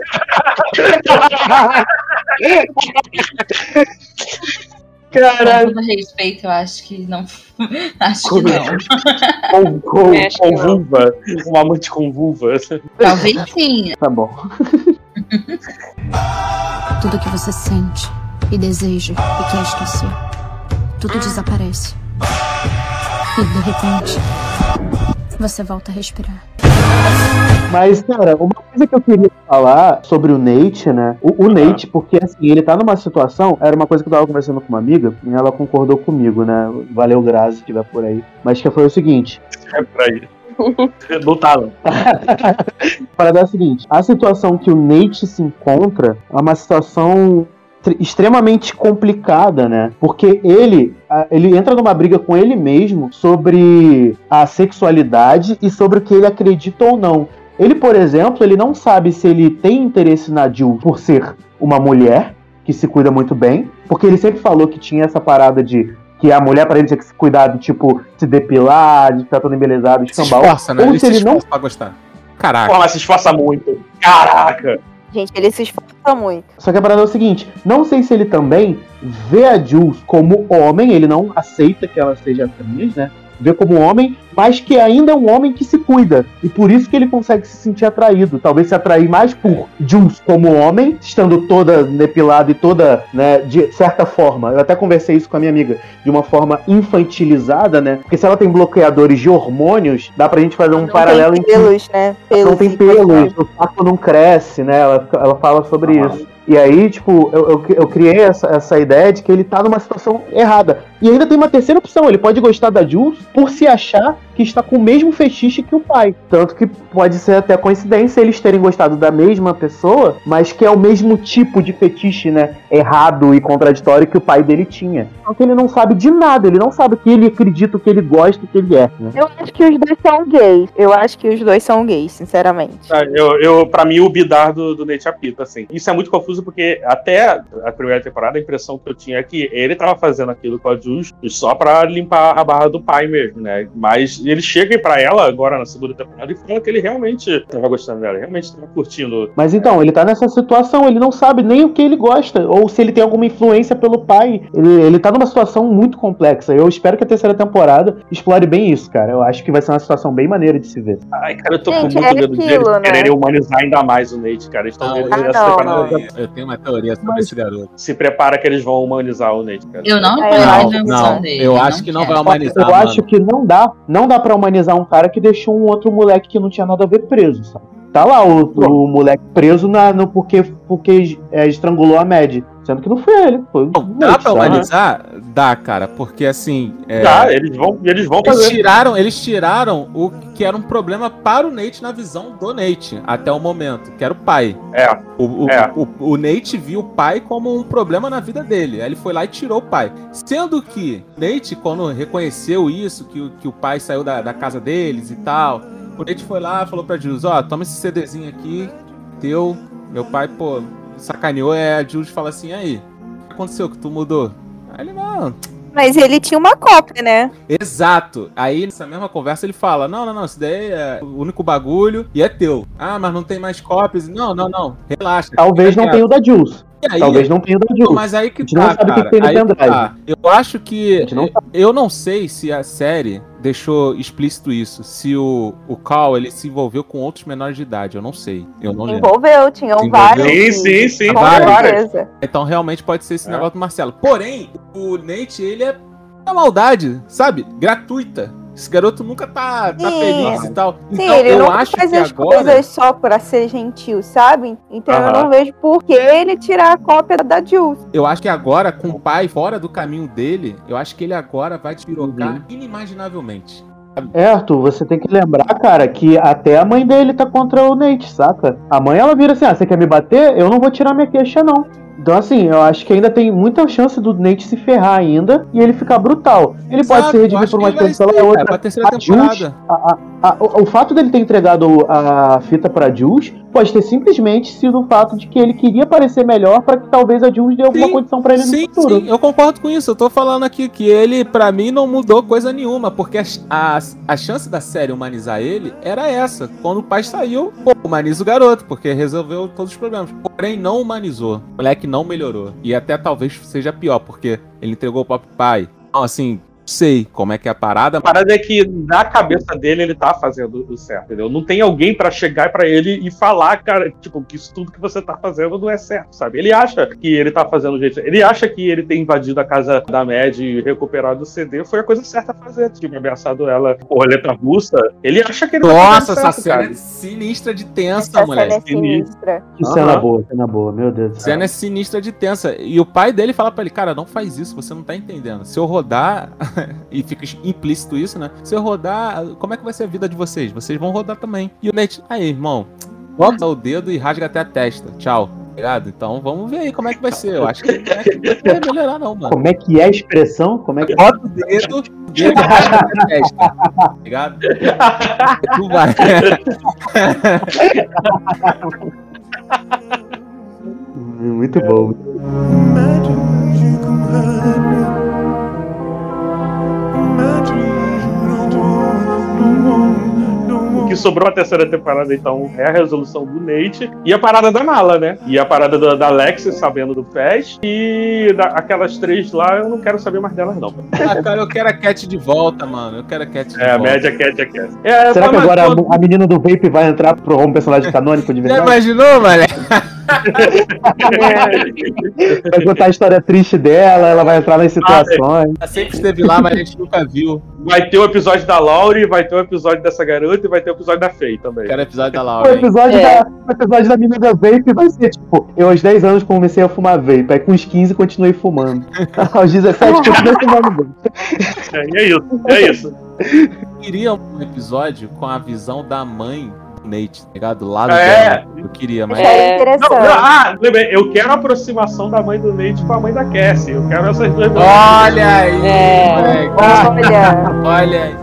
Com todo respeito, eu acho que não. Acho que não. Com, com, Acho com que não. vulva. Um amante com vulva. Talvez sim. Tá bom. Tudo que você sente e deseja e quer esquecer, tudo desaparece. E de repente, você volta a respirar. Mas, cara, uma coisa que eu queria falar sobre o Nate, né? O, o Nate, porque assim, ele tá numa situação. Era uma coisa que eu tava conversando com uma amiga e ela concordou comigo, né? Valeu, Grazi, se estiver por aí. Mas que foi o seguinte: É pra ir. Não tá, não. A parada é a seguinte: a situação que o Nate se encontra é uma situação extremamente complicada, né? Porque ele, ele entra numa briga com ele mesmo sobre a sexualidade e sobre o que ele acredita ou não. Ele, por exemplo, ele não sabe se ele tem interesse na Jill por ser uma mulher que se cuida muito bem, porque ele sempre falou que tinha essa parada de que a mulher para ele tinha que se cuidar de tipo se depilar, de ficar toda embelezada, Se escambau. esforça, né? Ou Ele se se ele não esforça pra gostar. Caraca. Pô, mas se esforça muito. Caraca! Gente, ele se esforça muito. Só que a parada é o seguinte: não sei se ele também vê a Jules como homem, ele não aceita que ela seja trans, né? Vê como homem, mas que ainda é um homem que se cuida. E por isso que ele consegue se sentir atraído. Talvez se atrair mais por Jules como homem, estando toda depilada e toda, né, de certa forma. Eu até conversei isso com a minha amiga, de uma forma infantilizada, né? Porque se ela tem bloqueadores de hormônios, dá pra gente fazer um Não paralelo tem entre pelos, né? não tem pelos, o saco não cresce, né? Ela, ela fala sobre isso. E aí, tipo, eu, eu, eu criei essa, essa ideia de que ele tá numa situação errada. E ainda tem uma terceira opção, ele pode gostar da Jules por se achar que está com o mesmo fetiche que o pai. Tanto que pode ser até coincidência eles terem gostado da mesma pessoa, mas que é o mesmo tipo de fetiche, né? Errado e contraditório que o pai dele tinha. Só que ele não sabe de nada, ele não sabe o que ele acredita, o que ele gosta, o que ele é. Né? Eu acho que os dois são gays. Eu acho que os dois são gays, sinceramente. Ah, Eu, eu, pra mim, o bidar do, do Nate apita, assim. Isso é muito confuso porque até a primeira temporada, a impressão que eu tinha é que ele tava fazendo aquilo com a Jules só pra limpar a barra do pai mesmo, né? Mas ele chega pra ela agora na segunda temporada e fala que ele realmente tava gostando dela, realmente tava curtindo. Mas então, ele tá nessa situação, ele não sabe nem o que ele gosta, ou se ele tem alguma influência pelo pai. Ele, ele tá numa situação muito complexa. Eu espero que a terceira temporada explore bem isso, cara. Eu acho que vai ser uma situação bem maneira de se ver. Ai, cara, eu tô Gente, com muito é medo aquilo, deles né? quererem humanizar ainda mais o Nate, cara. Eles estão eles- Ah, já Eu tenho uma teoria sobre esse garoto. se prepara que eles vão humanizar o Nate, cara. Eu não É, Não, dele. eu acho que não vai humanizar, eu mano. acho que não dá, não dá para humanizar um cara que deixou um outro moleque que não tinha nada a ver preso, sabe? Tá lá o, o moleque preso na, no, porque, porque é, estrangulou a Mad. Sendo que não foi ele. Foi Não, dá pra sabe? humanizar? Dá, cara, porque assim. é, Tá, eles vão, eles vão Eles fazer. tiraram, eles tiraram o que era um problema para o Nate na visão do Nate, até o momento, que era o pai. É, O, o, É. o, o Nate viu o pai como um problema na vida dele. Aí ele foi lá e tirou o pai. Sendo que Nate, quando reconheceu isso, que, o- que o pai saiu da, da casa deles e tal, o Nate foi lá e falou pra Jules, ó, toma esse CDzinho aqui, teu. Meu pai, pô, sacaneou. Aí a Jules fala assim, aí, o que aconteceu que tu mudou? Aí ele, não, Mas ele tinha uma cópia, né? Exato. Aí nessa mesma conversa ele fala: Não, não, não, isso daí é o único bagulho e é teu. Ah, mas não tem mais cópias. Não, não, não. Relaxa. Talvez não tenha o da Jules. Aí, Talvez não tenha o da Jules. Mas aí que A gente não tá, sabe o que cara. tem no Aí que tá. Eu acho que. A não Eu não sei se a série deixou explícito isso. Se o, o Cal ele se envolveu com outros menores de idade. Eu não sei. Eu não lembro. Envolveu, tinham Envolveu? vários. Sim, sim, sim. Com vários. certeza. Então realmente pode ser esse É. negócio do Marcelo. Porém, o Nate, ele é uma maldade, sabe? Gratuita. Esse garoto nunca tá, tá Sim. feliz e tal. Sim, então ele eu não acho faz que as agora. coisas só pra ser gentil, sabe? Então eu não vejo por que ele tirar a cópia da Jules. Eu acho que agora, com o pai fora do caminho dele, eu acho que ele agora vai despirocar Uhum. inimaginavelmente. É, Arthur, você tem que lembrar, cara, que até a mãe dele tá contra o Nate, saca? A mãe, ela vira assim, ah, você quer me bater? Eu não vou tirar minha queixa, não. Então, assim, eu acho que ainda tem muita chance do Nate se ferrar ainda e ele ficar brutal. Ele pode Exato, se eu redimir acho por uma pela ser, outra. cara, pra terceira A Jules, a- a- o, o fato dele ter entregado a fita pra Jules pode ter simplesmente sido o fato de que ele queria parecer melhor para que talvez a Jules dê alguma Sim, condição para ele Sim, no futuro. sim, eu concordo com isso. Eu tô falando aqui que ele, pra mim, não mudou coisa nenhuma, porque a, a, a chance da série humanizar ele era essa. Quando o pai saiu, pô, humaniza o garoto, porque resolveu todos os problemas. Porém, não humanizou. O moleque não melhorou. E até talvez seja pior, porque ele entregou o pai. Então, assim, sei como é que é a parada. A parada é que na cabeça dele ele tá fazendo o certo, entendeu? Não tem alguém pra chegar pra ele e falar, cara, tipo, que isso tudo que você tá fazendo não é certo, sabe? Ele acha que ele tá fazendo o jeito. Ele acha que ele ter invadido a casa da Mad e recuperado o CD foi a coisa certa a fazer. Tipo, ameaçado ela com roleta russa. Ele acha que ele tá Nossa, fazendo essa certo, cena cara. é sinistra de tensa, Essa moleque. cena é sinistra. Que cena boa, cena boa, meu Deus cena é sinistra de tensa. E o pai dele fala pra ele, cara, não faz isso, você não tá entendendo. Se eu rodar, e fica implícito isso, né? Se eu rodar, como é que vai ser a vida de vocês? Vocês vão rodar também. E o Nate, aí, irmão, bota o dedo e rasga até a testa. Tchau. Ligado? Então vamos ver aí como é que vai ser. Eu acho que não é- vai melhorar, não, mano. Como é que é a expressão? Como é que Bota o dedo, o dedo e rasga até a testa. Ligado? Tu vai. Muito bom. O que sobrou a terceira temporada, então, é a resolução do Nate e a parada da Mala, né? E a parada da, da Alexis sabendo do Fest e da- aquelas três lá, eu não quero saber mais delas, não. Ah, cara, eu quero a Cat de volta, mano. Eu quero a Cat de É, a volta. média Cat é Cat. É, Será que mas- agora a, a menina do Vape vai entrar pro um personagem canônico de Já verdade? imaginou, mano? Vai contar a história triste dela, ela vai entrar nas situações. Ela sempre esteve lá, mas a gente nunca viu. Vai ter o episódio da Laurie, vai ter o episódio dessa garota e vai ter o episódio da Faye também. Quero episódio da O Laura. hein? episódio, É. da, o episódio da menina da Vape vai ser tipo: eu aos 10 anos comecei a fumar Vape, aí com os 15 continuei fumando. aos 17 continuei fumando Vape. É, e é isso, é isso. Eu queria um episódio com a visão da mãe Nate, tá ligado? Do lado É. dela. Eu queria, mas. É Não, interessante. não, ah, lembrei, eu quero a aproximação da mãe do Nate com a mãe da Cassie. Eu quero essas duas Olha aí, É. moleque. Olha, Olha aí.